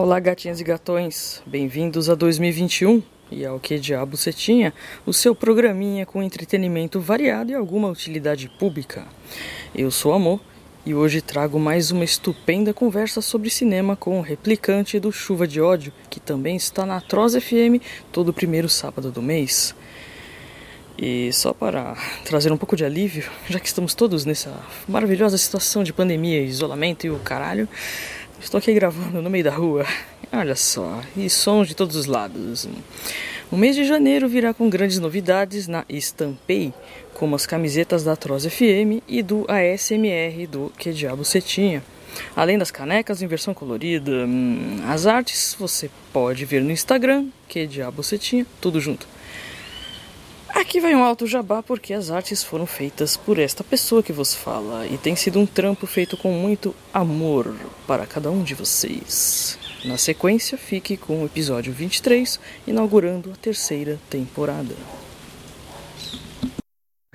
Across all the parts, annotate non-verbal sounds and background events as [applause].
Olá, gatinhas e gatões, bem-vindos a 2021 e ao Que Diabo Você Tinha, o seu programinha com entretenimento variado e alguma utilidade pública. Eu sou Amor e hoje trago mais uma estupenda conversa sobre cinema com o replicante do Chuva de Ódio, que também está na Atroz FM todo primeiro sábado do mês. E só para trazer um pouco de alívio, já que estamos todos nessa maravilhosa situação de pandemia, isolamento e o caralho, estou aqui gravando no meio da rua. Olha só, e sons de todos os lados. O mês de janeiro virá com grandes novidades na Estampei, como as camisetas da Atroz FM e do ASMR do Que Diabo Você Tinha. Além das canecas em versão colorida, hum, as artes você pode ver no Instagram, Que Diabo Você Tinha, tudo junto. Aqui vai um alto jabá porque as artes foram feitas por esta pessoa que vos fala e tem sido um trampo feito com muito amor para cada um de vocês. Na sequência, fique com o episódio 23, inaugurando a terceira temporada.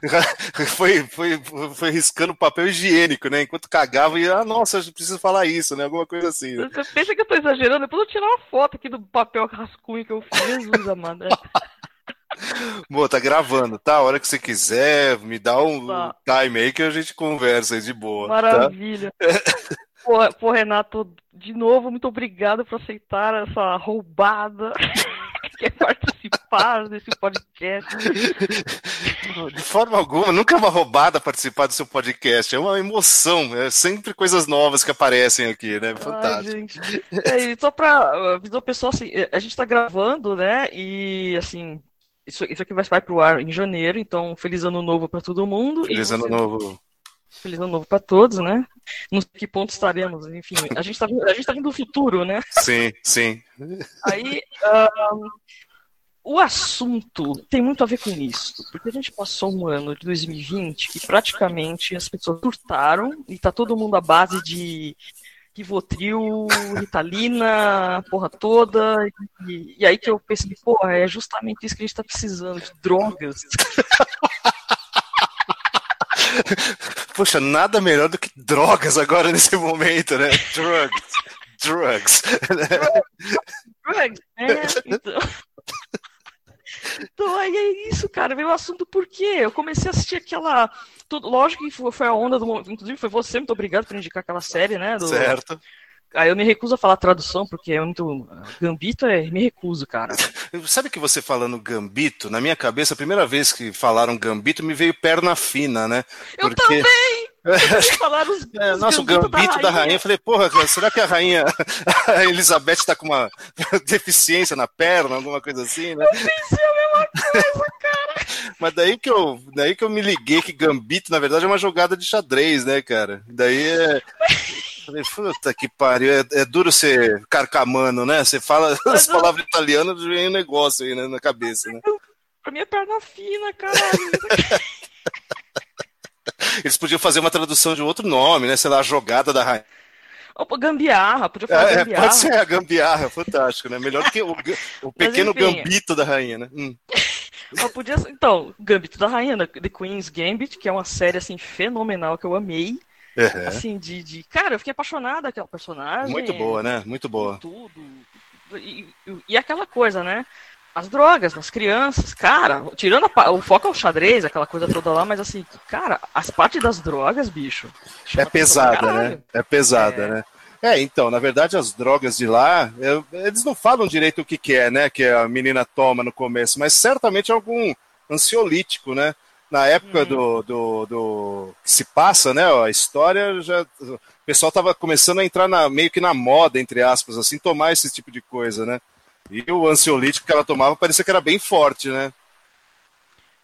[laughs] foi, foi, foi riscando papel higiênico, né? Enquanto cagava e, ah, nossa, eu preciso falar isso, né? Alguma coisa assim. Né? Você pensa que eu tô exagerando? Depois eu tirar uma foto aqui do papel rascunho que eu fiz, Jesus amada. [laughs] Boa, tá gravando, tá? A hora que você quiser, me dá um tá. time aí que a gente conversa aí de boa. Tá? Maravilha. Tá? [laughs] Pô, pô, Renato, de novo, muito obrigado por aceitar essa roubada. [laughs] quer participar desse podcast. De forma alguma, nunca é uma roubada participar do seu podcast, é uma emoção, é sempre coisas novas que aparecem aqui, né? Fantástico. Ai, é, só pra avisar o pessoal, assim, a gente tá gravando, né? E assim, isso, isso aqui vai, vai pro ar em janeiro, então feliz ano novo para todo mundo. Feliz ano novo. Feliz ano novo para todos, né? Não sei que ponto estaremos, enfim. A gente tá, a gente tá vindo do futuro, né? Sim, sim. Aí, um, o assunto tem muito a ver com isso, porque a gente passou um ano de 2020 que praticamente as pessoas surtaram e tá todo mundo à base de Rivotril, Ritalina, porra toda. E, e, aí que eu pensei, porra, é justamente isso que a gente tá precisando, de drogas. [laughs] Poxa, nada melhor do que drogas agora nesse momento, né? Drugs. Drugs. Drugs, né? [laughs] Então... Então aí é isso, cara. Veio o assunto por quê? Eu comecei a assistir aquela. Lógico que foi a onda do momento. Inclusive, foi você, muito obrigado por indicar aquela série, né? Do... Certo. Aí eu me recuso a falar tradução, porque é muito. Gambito é. Me recuso, cara. [laughs] Sabe que você falando gambito, na minha cabeça, a primeira vez que falaram gambito, me veio perna fina, né? Porque... Eu também! [laughs] Falaram os, é, nossa, o gambito da rainha. da rainha. Eu falei, porra, será que a rainha [laughs] a Elizabeth tá com uma [laughs] deficiência na perna, alguma coisa assim, né? Eu pensei a mesma coisa, cara. Mas daí que, eu, daí que eu me liguei que gambito, na verdade, é uma jogada de xadrez, né, cara? Daí é. Falei, puta que pariu, é, é, duro ser carcamano, né? Você fala as palavras italianas, vem um negócio aí né, na cabeça, né? Pra mim é perna fina, caralho. Eles podiam fazer uma tradução de outro nome, né? Sei lá, a jogada da rainha. Opa, gambiarra, podia falar é, gambiarra. Pode ser a gambiarra, fantástico, né? Melhor do que o, o pequeno enfim, gambito da rainha, né? Hum. [laughs] podia, então, Gambito da Rainha, né? The Queen's Gambit, que é uma série, assim, fenomenal, que eu amei. Uhum. Assim, de, de. Cara, eu fiquei apaixonada aquela personagem. Muito boa, né? Muito boa. Tudo. E, e, aquela coisa, né? As drogas nas crianças, cara, tirando a, o foco ao xadrez, aquela coisa toda lá, mas assim, cara, as partes das drogas, bicho. É pesada, né? É pesada, é... né? É, então, na verdade, as drogas de lá, eles não falam direito o que, que é, né? Que a menina toma no começo, mas certamente é algum ansiolítico, né? na época uhum. do, do, do, que se passa, né? A história já. O pessoal estava começando a entrar na, meio que na moda, entre aspas, assim, tomar esse tipo de coisa, né? E o ansiolítico que ela tomava parecia que era bem forte, né?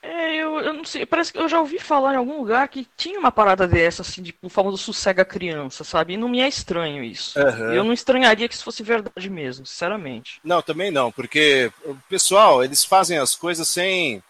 É, eu, eu não sei, parece que eu já ouvi falar em algum lugar que tinha uma parada dessa, assim, de o famoso sossega criança, sabe? E não me é estranho isso. Uhum. Eu não estranharia que isso fosse verdade mesmo, sinceramente. Não, também não, porque o pessoal, eles fazem as coisas sem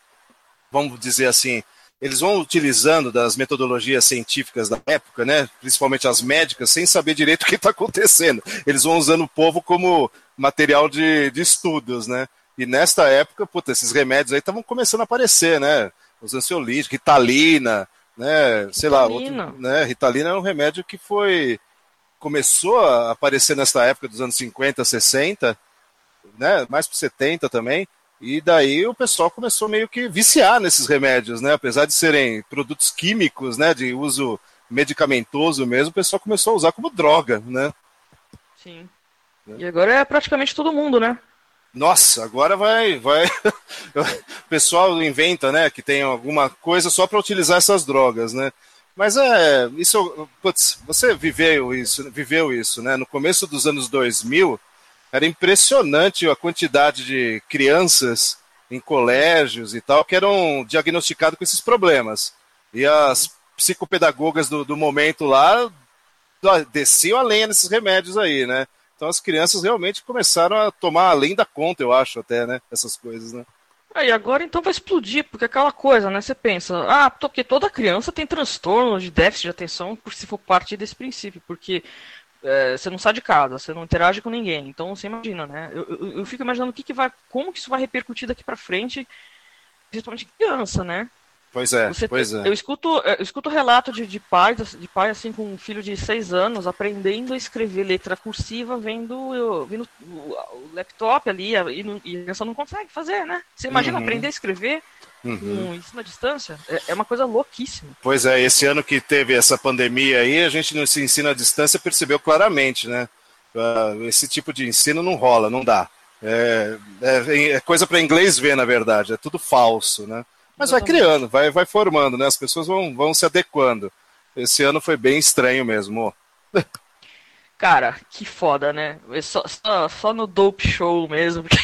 vamos dizer assim, eles vão utilizando das metodologias científicas da época, né, principalmente as médicas, sem saber direito o que está acontecendo. Eles vão usando o povo como material de, de estudos, né? E nesta época, puta, esses remédios aí estavam começando a aparecer, né? Os ansiolíticos, Ritalina, né? Sei lá, outro, né? Ritalina é um remédio que foi começou a aparecer nessa época dos anos 50, 60, né, mais para 70 também, e daí o pessoal começou meio que viciar nesses remédios, né, apesar de serem produtos químicos, né, de uso medicamentoso mesmo, o pessoal começou a usar como droga, né. Sim. E agora é praticamente todo mundo, né? Nossa, agora vai, vai. [laughs] o pessoal inventa, né, que tem alguma coisa só para utilizar essas drogas, né? Mas é, isso, putz, você viveu isso, viveu isso, né? No começo dos anos 2000, era impressionante a quantidade de crianças em colégios e tal que eram diagnosticados com esses problemas. E as psicopedagogas do, do momento lá desciam a lenha nesses remédios aí, né? Então as crianças realmente começaram a tomar além da conta, eu acho, até, né? Essas coisas, né? Aí agora então vai explodir, porque aquela coisa, né? Você pensa, ah, porque toda criança tem transtorno de déficit de atenção por se for partir desse princípio, porque é, você não sai de casa, você não interage com ninguém. Então você imagina, né? Eu, eu, eu fico imaginando o que, que vai, como que isso vai repercutir daqui para frente, principalmente criança, né? Pois é, Você, pois é. Eu escuto, eu escuto relato de, de pais, de pai assim com um filho de seis anos aprendendo a escrever letra cursiva, vendo, vendo o, o laptop ali e, não, e a criança não consegue fazer, né? Você imagina uhum. aprender a escrever uhum. com ensino à distância? É, é, uma coisa louquíssima. Pois é, esse ano que teve essa pandemia aí, a gente nesse ensino à distância percebeu claramente, né? Uh, esse tipo de ensino não rola, não dá. É, é, é coisa para inglês ver, na verdade, é tudo falso, né? Mas vai criando, vai, vai formando, né? As pessoas vão, vão se adequando. Esse ano foi bem estranho mesmo. Cara, que foda, né? Só, só, só no Dope Show mesmo. [laughs]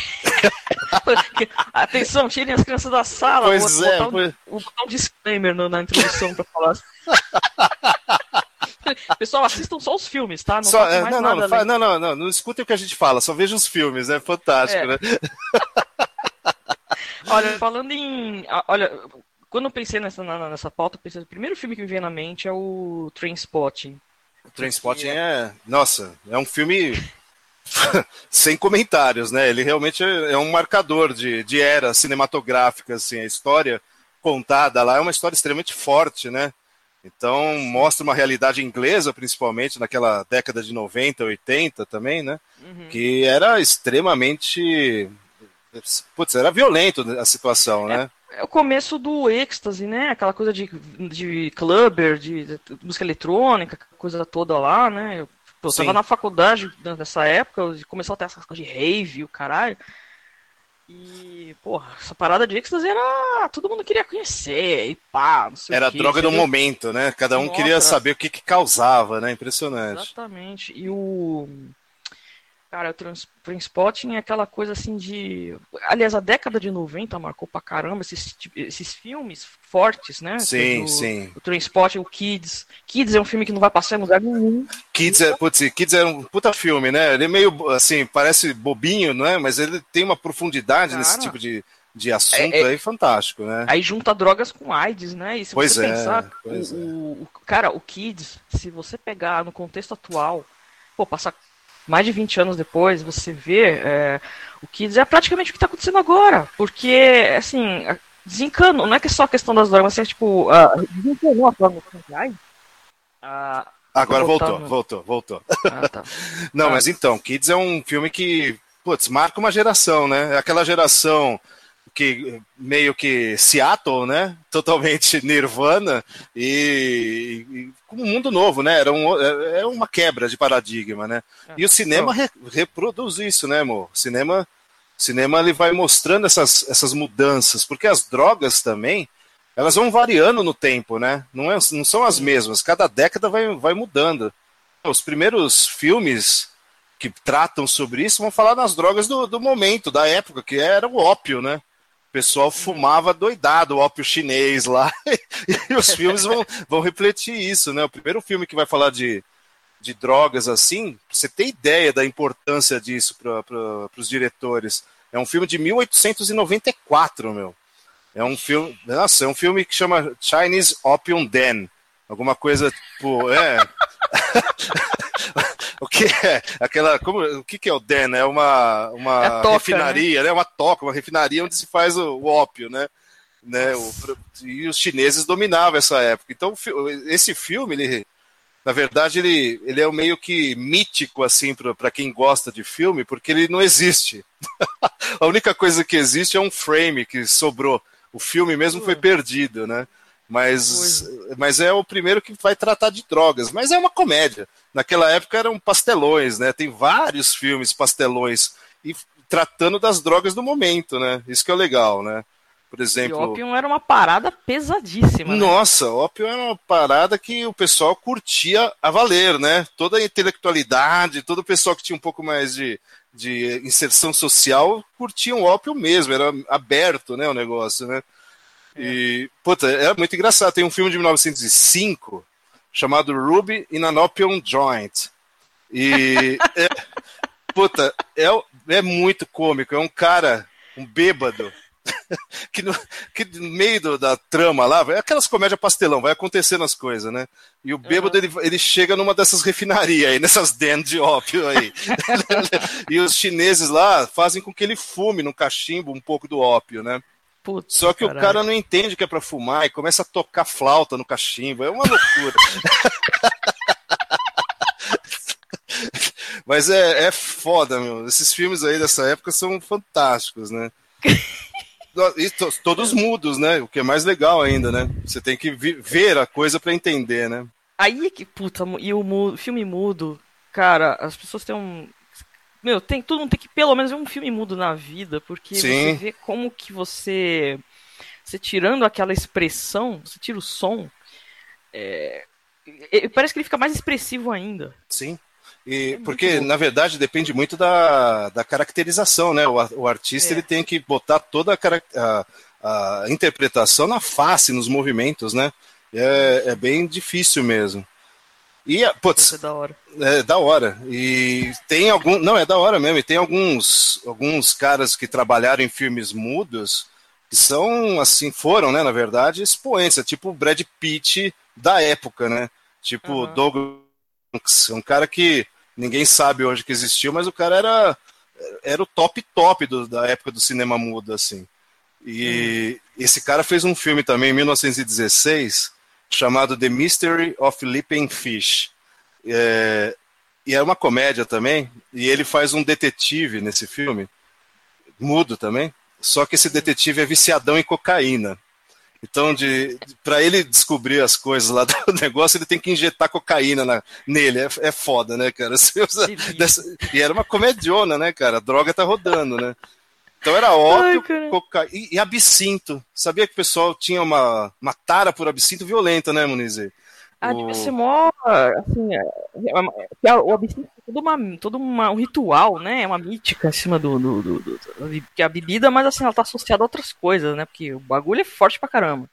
Atenção, tirem as crianças da sala. Pois vou, é. Botar um, vou botar um disclaimer no, na introdução pra falar. [laughs] Pessoal, assistam só os filmes, tá? Não, só, é, não, não, não, não, não, não, não escutem o que a gente fala, só vejam os filmes, é fantástico, é. né? [laughs] Olha, [laughs] falando em. Olha, quando eu pensei nessa, nessa pauta, eu pensei, o primeiro filme que me veio na mente é o Trainspotting. O Trainspotting é. Nossa, é um filme. [laughs] sem comentários, né? Ele realmente é, é um marcador de, de era cinematográfica, assim, a história contada lá é uma história extremamente forte, né? Então mostra uma realidade inglesa, principalmente naquela década de 90, 80 também, né? Uhum. Que era extremamente Putz, era violento a situação, né? É, é o começo do êxtase, né? Aquela coisa de, de clubber, de, de música eletrônica, coisa toda lá, né? Eu, eu tava na faculdade nessa época, começou a ter essas coisas de rave, o caralho. E, porra, essa parada de êxtase era. Todo mundo queria conhecer, e pá, não sei Era o quê. droga do momento, né? Cada um Nossa, queria saber o que, que causava, né? Impressionante. Exatamente. E o. Cara, o Transpotting é aquela coisa assim de. Aliás, a década de 90 marcou pra caramba esses, esses filmes fortes, né? Sim, o, sim. O Transpotting, o Kids. Kids é um filme que não vai passar em lugar nenhum. Kids é, putz, Kids é um puta filme, né? Ele é meio, assim, parece bobinho, não é? Mas ele tem uma profundidade Cara, nesse tipo de, de assunto é, é, aí fantástico, né? Aí junta drogas com AIDS, né? E se pois você é, pensar, pois o, é. o, cara, o Kids, se você pegar no contexto atual, pô, passar mais de 20 anos depois, você vê é, o que é praticamente o que está acontecendo agora. Porque, assim, desencano, não é que é só a questão das drogas, mas é tipo, uh, desencanou a forma de uh, Agora voltou, voltou, voltou. Ah, tá. [laughs] não, ah. mas então, Kids é um filme que, putz, marca uma geração, né? É aquela geração que meio que Seattle, né? [laughs] Totalmente Nirvana e, e um mundo novo, né? Era um, é, é uma quebra de paradigma, né? É. E o cinema re, reproduz isso, né, amor? O cinema, cinema ele vai mostrando essas, essas mudanças, porque as drogas também elas vão variando no tempo, né? Não, é, não são as mesmas. Cada década vai, vai mudando. Os primeiros filmes que tratam sobre isso vão falar das drogas do, do momento, da época, que era o ópio, né? Pessoal fumava doidado o ópio chinês lá. [laughs] e os filmes vão, vão refletir isso, né? O primeiro filme que vai falar de, de drogas assim, você tem ideia da importância disso para os diretores. É um filme de 1894, meu. É um filme. Nossa, é um filme que chama Chinese Opium Den. Alguma coisa tipo. É. [laughs] o que é aquela como o que, que é o Den é uma uma é toca, refinaria né? né? uma toca uma refinaria onde se faz o, o ópio né né o, e os chineses dominavam essa época então esse filme ele na verdade, ele, ele é meio que mítico, assim, para quem gosta de filme, porque ele não existe. [laughs] a única coisa que existe é um frame que sobrou. O filme mesmo foi perdido, né? Mas, mas é o primeiro que vai tratar de drogas. Mas é uma comédia. Naquela época eram pastelões, né? Tem vários filmes pastelões. E tratando das drogas do momento, né? Isso que é legal, né? Por exemplo. E Opium era uma parada pesadíssima. Né? Nossa, Opium era uma parada que o pessoal curtia a valer, né? Toda a intelectualidade, todo o pessoal que tinha um pouco mais de, de inserção social curtia o Opium mesmo, era aberto, né? O negócio, né? É. E, puta, era muito engraçado. Tem um filme de 1905 chamado Ruby in an Opium Joint. E. [laughs] é, puta, é, é muito cômico. É um cara, um bêbado [laughs] que, no, que no meio do, da trama lá, é aquelas comédias pastelão, vai acontecendo as coisas, né? E o bêbado, uhum. ele, ele chega numa dessas refinarias aí, [laughs] nessas dentes de ópio aí. e os chineses lá fazem com que ele fume no cachimbo um pouco do ópio, né? Putz, Só que caralho. o cara não entende que é para fumar e começa a tocar flauta no cachimbo. É uma loucura. [laughs] Mas é, é foda, meu. Esses filmes aí dessa época são fantásticos, né? [laughs] E todos mudos, né? O que é mais legal ainda, né? Você tem que ver a coisa para entender, né? Aí é que, puta, e o mudo, filme mudo, cara, as pessoas têm um. Meu, tem, todo mundo tem que pelo menos ver um filme mudo na vida, porque Sim. você vê como que você. Você tirando aquela expressão, você tira o som, é, parece que ele fica mais expressivo ainda. Sim. E, é porque, na verdade, depende muito da, da caracterização, né? O, o artista é. ele tem que botar toda a, a, a, interpretação na face, nos movimentos, né? É, é bem difícil mesmo. E, putz, é da hora. É da hora. E tem algum. Não, é da hora mesmo. E tem alguns, alguns caras que trabalharam em filmes mudos que são, assim, foram, né, na verdade, expoentes. É tipo o Brad Pitt da época, né? Tipo uhum. Douglas, um cara que ninguém sabe hoje que existiu, mas o cara era, era o top top do, da época do cinema mudo, assim. E hum. esse cara fez um filme também em 1916 chamado The Mystery of Leaping Fish. É, e é uma comédia também, e ele faz um detetive nesse filme, mudo também, só que esse detetive é viciadão em cocaína. Então, de, de para ele descobrir as coisas lá [laughs] do negócio, ele tem que injetar cocaína na, nele. É, é foda, né, cara? [laughs] Dessa, e era uma comediona, né, cara? A droga tá rodando, né? Então era ópio, cocaína e, e, absinto. Sabia que o pessoal tinha uma, uma tara por absinto violenta, né, Muniz? Ah, o... devia ser mó. Assim, é, é, é, o absinto é todo, uma, todo uma, um ritual, né? É uma mítica em cima do, do, do, do, que a bebida, mas assim, ela tá associada a outras coisas, né? Porque o bagulho é forte pra caramba.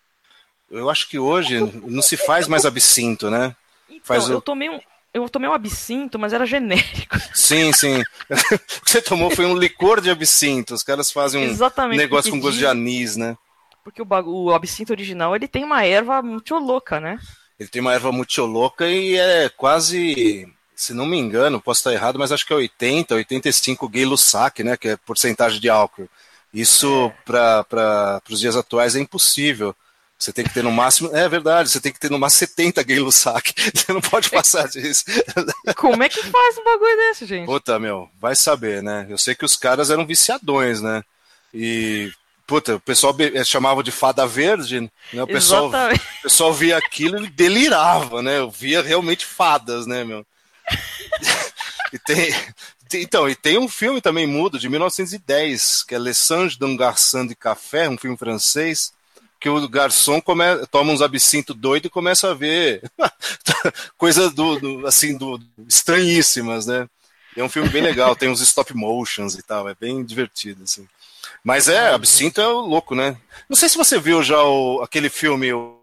Eu acho que hoje não se faz mais absinto, né? Então, faz eu tomei um. Eu tomei um absinto, mas era genérico. [laughs] Sim, sim. [laughs] o que você tomou foi um licor de absinto. Os caras fazem um Exatamente, negócio com gosto de anis, né? Porque o, o absinto original ele tem uma erva muito louca, né? Ele tem uma erva muito louca e é quase, se não me engano, posso estar errado, mas acho que é 80, 85 gay lussac, né? Que é porcentagem de álcool. Isso, é. para os dias atuais, é impossível. Você tem que ter no máximo. É verdade, você tem que ter no máximo 70 gay lussac. [laughs] Você não pode passar disso. [laughs] Como é que faz um bagulho desse, gente? Puta, meu, vai saber, né? Eu sei que os caras eram viciadões, né? E Puta, o pessoal eh, chamava de fada verde, né? O pessoal, o pessoal via aquilo e delirava, né? Eu via realmente fadas, né, meu? e tem, tem, então, e tem um filme também mudo, de 1910, que é Les Sanges d'un Garçon de Café, um filme francês, que o garçom come, toma uns absinto doido e começa a ver [laughs] coisas do, do, assim, do, estranhíssimas, né? é um filme bem legal, tem uns stop motions e tal, é bem divertido, assim. Mas é, Absinto é louco, né? Não sei se você viu já o, aquele filme o,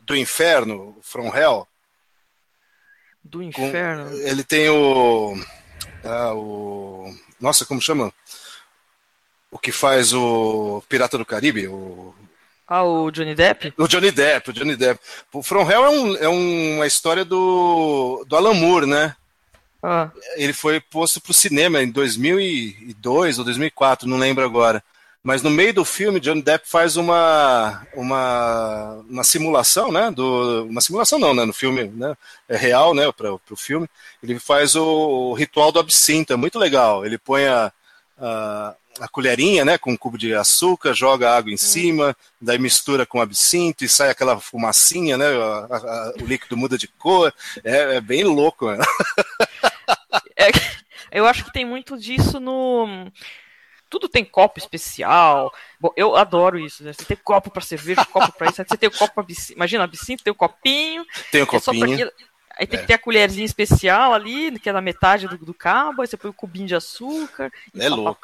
do Inferno, From Hell. Do Inferno? Com, ele tem o, ah, o. Nossa, como chama? O que faz o Pirata do Caribe? O, ah, o Johnny Depp? O Johnny Depp, o Johnny Depp. O From Hell é, um, é uma história do, do Alan Moore, né? Ah. Ele foi posto para o cinema em 2002 ou 2004, não lembro agora. Mas no meio do filme, Johnny Depp faz uma, uma, uma simulação, né? Do, uma simulação não, né? No filme, né? É real, né? Para o filme. Ele faz o, o, ritual do absinto, é muito legal. Ele põe a, a, a, colherinha, né? Com um cubo de açúcar, joga água em hum. cima, daí mistura com absinto e sai aquela fumacinha, né? A, o líquido muda de cor. É, é bem louco, né? [laughs] É, eu acho que tem muito disso no. Tudo tem copo especial. Bom, eu adoro isso, né? Você tem copo para cerveja, copo para isso. Você tem o copo pra absinto. Imagina, absinto, tem o copinho. Tem o copinho. Aí tem é. que ter a colherzinha especial ali, que é na metade do, do cabo, aí você põe o um cubinho de açúcar. é louco.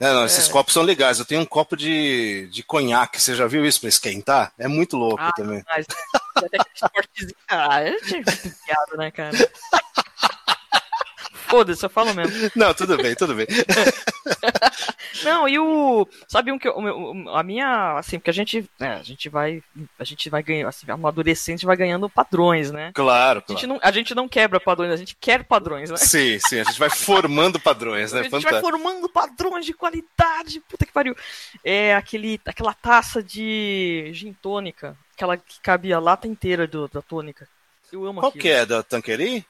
É, não, esses é. copos são legais. Eu tenho um copo de, de conhaque. Você já viu isso para esquentar? É muito louco ah, também. Mas, até que [laughs] ah, eu tinha piada, né, cara? [laughs] Foda-se, eu falo mesmo. [laughs] Não, tudo bem, tudo bem. [laughs] Não, e o. Sabe um que eu, a minha. Assim, porque a gente. Né, a gente vai. A gente vai ganhando. Assim, adolescente vai ganhando padrões, né? Claro, claro. A gente, não, a gente não quebra padrões, a gente quer padrões, né? [laughs] Sim, sim, a gente vai formando padrões, né? A gente Fantástico. vai formando padrões de qualidade. Puta que pariu. É aquele, aquela taça de gin tônica, aquela que cabia a lata inteira do, da tônica. Eu amo Qual aquilo. que é? Da Tanqueray?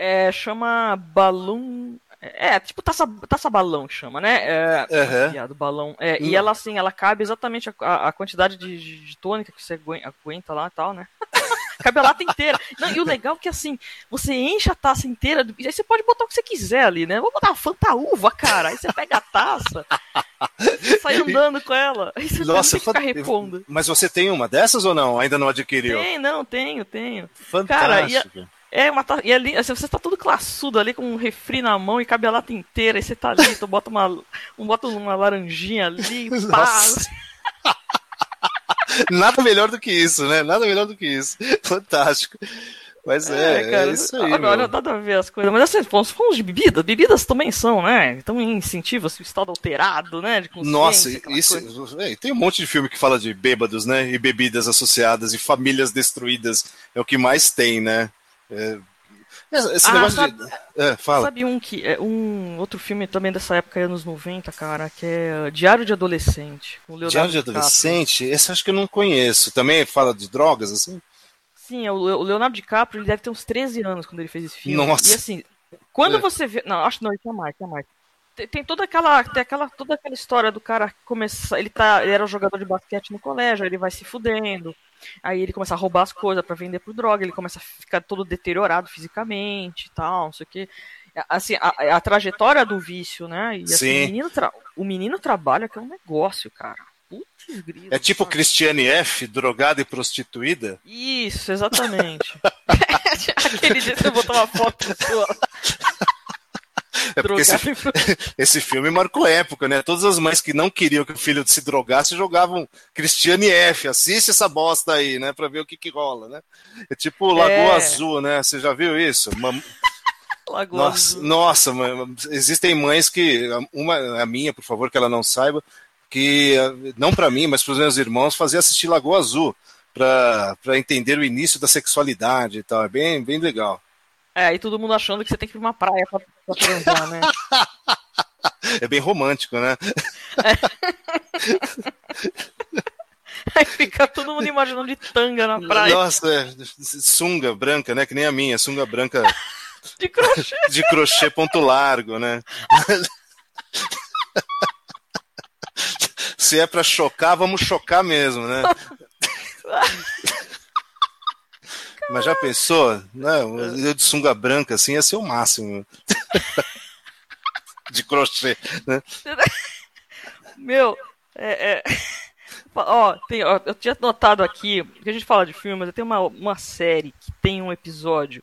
É, chama Balloon. É, tipo taça, taça balão que chama, né? É, uhum. balão. É, e ela, assim, ela cabe exatamente a, a quantidade de, de, tônica que você aguenta lá e tal, né? [laughs] cabe a lata inteira. Não, e o legal é que, assim, você enche a taça inteira, e aí você pode botar o que você quiser ali, né? Vou botar uma fantaúva, cara. Aí você pega a taça, sai [laughs] andando com ela. Aí você Nossa, ficar repondo. Mas você tem uma dessas ou não? Ainda não adquiriu? Tem, não, tenho, tenho. Fantástico. Cara, é, uma e ali, assim, você tá todo classudo ali com um refri na mão e cabe a lata inteira, e você tá ali, tu bota uma, um, bota uma laranjinha ali, [laughs] pá. [laughs] Nada melhor do que isso, né? Nada melhor do que isso. [laughs] Fantástico. Mas é, é, cara, é isso aí. Agora, meu. nada a ver as coisas. Mas assim, falamos de bebidas. Bebidas também são, né? Então incentiva o estado alterado, né? De Nossa, isso. É, tem um monte de filme que fala de bêbados, né? E bebidas associadas e famílias destruídas. É o que mais tem, né? É, esse ah, negócio sabe, de. É, fala. Sabe um que. É um outro filme também dessa época, anos 90, cara, que é Diário de Adolescente. Diário de Adolescente? Esse acho que eu não conheço. Também fala de drogas, assim? Sim, é o Leonardo DiCaprio, ele deve ter uns 13 anos quando ele fez esse filme. Nossa. E assim, quando é. você vê. Não, acho que não, tinha mais, tinha mais. Tem, toda aquela. Tem aquela, toda aquela história do cara começar. Ele, tá, ele era um jogador de basquete no colégio, ele vai se fudendo. Aí ele começa a roubar as coisas para vender por droga, ele começa a ficar todo deteriorado fisicamente e tal, não sei o que. Assim, a, a trajetória do vício, né? E assim, o, menino o menino trabalha que é um negócio, cara. Putz, grilo, é tipo Cristiane F, drogada e prostituída? Isso, exatamente. [laughs] Aquele dia que você botou uma foto sua. [laughs] É porque esse, [laughs] esse, filme marcou época, né? Todas as mães que não queriam que o filho se drogasse jogavam Cristiane F. Assiste essa bosta aí, né? Pra ver o que que rola, né? É tipo Lagoa é. Azul, né? Você já viu isso? [laughs] Lagoa nossa, Azul. Nossa, existem mães que. Uma, a minha, por favor, que ela não saiba, que não para mim, mas para os meus irmãos, fazia assistir Lagoa Azul para entender o início da sexualidade e tal. É bem, bem legal. É, aí todo mundo achando que você tem que ir pra uma praia pra, pra transar, né? [laughs] É bem romântico, né? É. [laughs] Aí fica todo mundo imaginando de tanga na praia. Nossa, é, sunga branca, né? Que nem a minha, sunga branca. [laughs] De crochê. De crochê ponto largo, né? Se é pra chocar, vamos chocar mesmo, né? Mas já pensou? Não, eu de sunga branca assim ia ser o máximo. [laughs] de crochê, né? Meu, é, é... Ó, tem, ó, eu tinha notado aqui, que a gente fala de filmes, tem uma, uma série que tem um episódio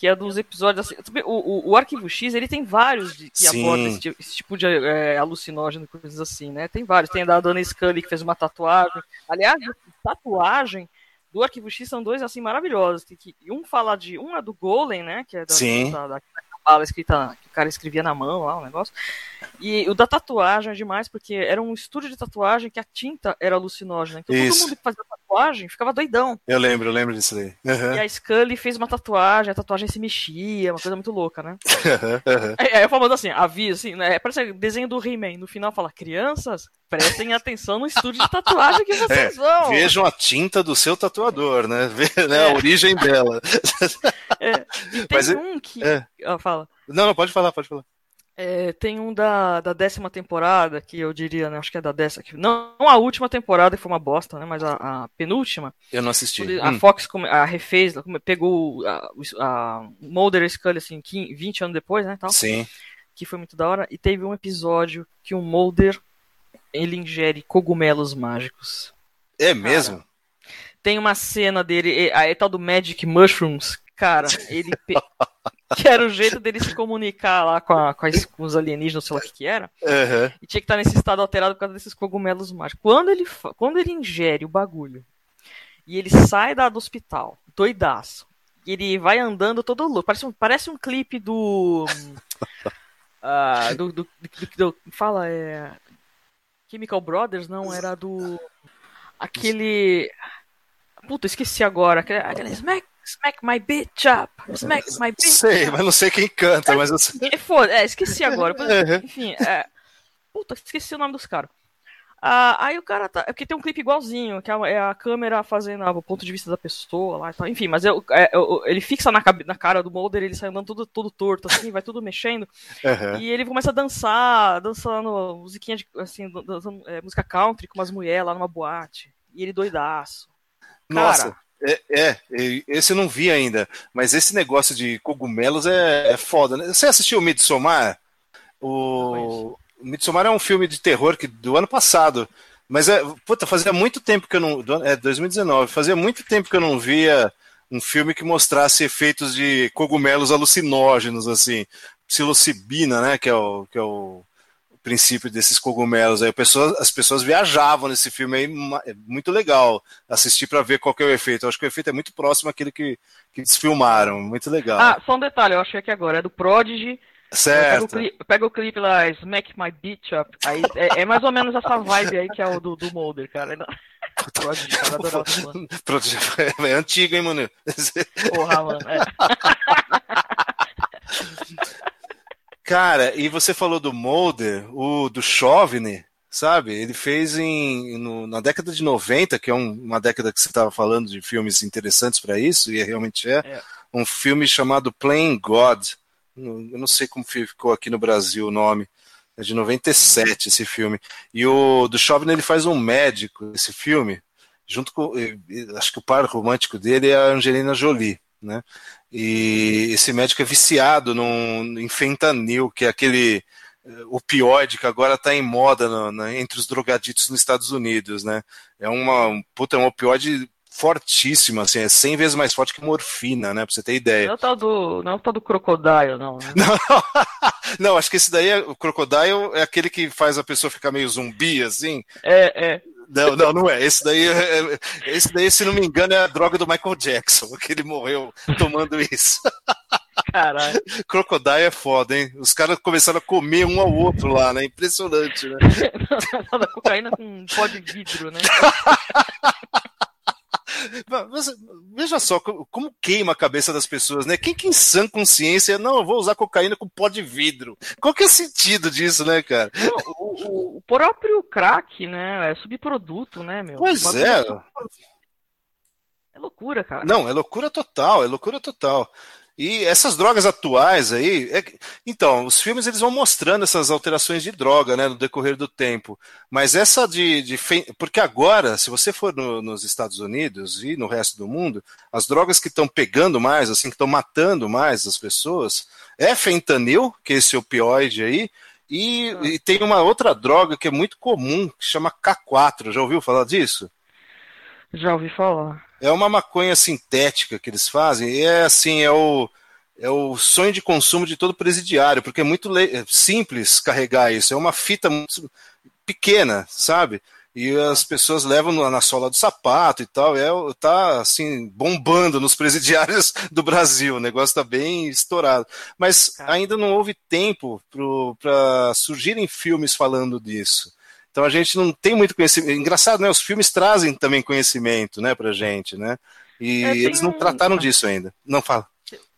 que é dos episódios assim, o, o, o, Arquivo X ele tem vários de, que abordam esse, esse, tipo de é, alucinógeno coisas assim né tem vários tem a da Dana Scully que fez uma tatuagem aliás tatuagem do Arquivo X são dois assim maravilhosos. Tem que um fala de um é do Golem, né, que é da, Sim. da, da, bala escrita que o cara escrevia na mão lá, o um negócio. E o da tatuagem é demais porque era um estúdio de tatuagem que a tinta era alucinógena. Então Isso. todo mundo que fazia tatuagem, ficava doidão. Eu lembro, eu lembro disso aí. Uhum. E a Scully fez uma tatuagem, a tatuagem se mexia, uma coisa muito louca, né? [laughs] Uhum. Aí, aí eu falando assim, avisa, assim, né? Parece desenho do He-Man. No final fala, crianças, prestem atenção no estúdio de tatuagem que vocês é, vão. Vejam a tinta do seu tatuador, né? Vê, né? É. A origem dela. [laughs] É. E tem Mas, um que. É. Ah, fala. Não, não, pode falar, pode falar. É, tem um da, da décima temporada, que eu diria, né? Acho que é da décima. Não, não a última temporada, que foi uma bosta, né? Mas a, a penúltima. Eu não assisti. A hum. Fox a refez, pegou a, a Mulder e Scully, assim, 20 anos depois, né? Tal, Sim. Que foi muito da hora. E teve um episódio que o Mulder ele ingere cogumelos mágicos. É mesmo? Cara, tem uma cena dele, a, a tal do Magic Mushrooms. Cara, [laughs] ele. que era o jeito dele se comunicar lá com, a, com, as, com os alienígenas, sei lá o que, que era. Uhum. E tinha que estar nesse estado alterado por causa desses cogumelos mágicos. Quando ele, quando ele ingere o bagulho e ele sai da, do hospital, doidaço, e ele vai andando todo louco, parece um, parece um clipe do. [laughs] uh, do, do, do, do, Fala, é. Chemical Brothers, não, era do. Aquele. Puta, esqueci agora. Aquele, aquele Smack Smack my bitch up. Smack my bitch Sei, up. mas não sei quem canta, mas eu sei. É, foda, é, esqueci agora. Enfim, é. Puta, esqueci o nome dos caras. Ah, aí o cara tá. É porque tem um clipe igualzinho, que é a câmera fazendo ah, o ponto de vista da pessoa lá e tal. Enfim, mas é, ele fixa na, na, cara do Mulder, ele sai andando todo, todo torto, assim, vai tudo mexendo. Uhum. E ele começa a dançar, dançando musiquinha de. assim, dançando, é, música country com umas mulheres lá numa boate. E ele doidaço. Nossa. É, é, esse eu não vi ainda, mas esse negócio de cogumelos é, é foda, né? Você assistiu o Midsommar? O, o Midsommar é um filme de terror que, do ano passado, mas é, puta, fazia muito tempo que eu não, é 2019, fazia muito tempo que eu não via um filme que mostrasse efeitos de cogumelos alucinógenos, assim, psilocibina, né, que é o, que é o princípio desses cogumelos. Aí pessoas, as pessoas viajavam nesse filme aí, é muito legal assistir para ver qual que é o efeito. Eu acho que o efeito é muito próximo àquele que, que eles filmaram, muito legal. Ah, só um detalhe, eu achei aqui agora, é do Prodigy. Certo. Pega o, clipe, lá, Smack My Bitch Up. Aí, é, é, mais ou menos essa vibe aí que é o do, do Mulder, cara. [laughs] Prodigy, cara, [laughs] Prodigy é, é antigo, hein, mano? Porra, mano. É. [laughs] Cara, e você falou do Mulder, o do Chauvin, sabe? Ele fez em, no, na década de 90, que é um, uma década que você estava falando de filmes interessantes para isso, e realmente é, é, um filme chamado Playing God. Eu não sei como ficou aqui no Brasil o nome. É de 97 esse filme. E o do Chauvin ele faz um médico esse filme, junto com. Acho que o par romântico dele é a Angelina Jolie. Né? E esse médico é viciado num, em fentanil, que é aquele eh, opioide que agora está em moda no, no, entre os drogaditos nos Estados Unidos, né? É uma um, puta, é um opioide fortíssimo, assim, é 100 vezes mais forte que morfina, né? Pra você ter ideia. Não é o tal do, não é o tal do crocodile, não. Né? [laughs] Não, não, acho que esse daí, é, o crocodile é aquele que faz a pessoa ficar meio zumbi, assim. É, é. Não, não, não é. Esse daí, é, é, esse daí, se não me engano, é a droga do Michael Jackson, [laughs] que ele morreu tomando isso. Caralho. Crocodile é foda, hein? Os caras começaram a comer um ao outro lá, né? Impressionante, né? [laughs] da cocaína com pó de vidro, né? [laughs] Veja só como queima a cabeça das pessoas, né? Quem que em sã consciência, não, eu vou usar cocaína com pó de vidro. Qual que é o sentido disso, né, cara? Não, o, o, próprio crack, né? É subproduto, né, meu? Pois é. É loucura, cara. Não, é loucura total, é loucura total. E essas drogas atuais aí, é... então, os filmes eles vão mostrando essas alterações de droga, né, no decorrer do tempo. Mas essa de, de porque agora, se você for no, nos Estados Unidos e no resto do mundo, as drogas que estão pegando mais, assim, que estão matando mais as pessoas, é fentanil, que é esse opioide aí, e, ah. e tem uma outra droga que é muito comum, que chama K4. Já ouviu falar disso? Já ouvi falar. É uma maconha sintética que eles fazem, e é assim, é o, é o sonho de consumo de todo presidiário, porque é muito é simples carregar isso, é uma fita muito pequena, sabe? E as pessoas levam na sola do sapato e tal, é, tá assim, bombando nos presidiários [laughs] do Brasil, o negócio tá bem estourado. Mas ainda não houve tempo para surgirem filmes falando disso. Então a gente não tem muito conhecimento. Engraçado, né? Os filmes trazem também conhecimento, né, pra gente, né? E é, eles não trataram disso ainda. Não fala.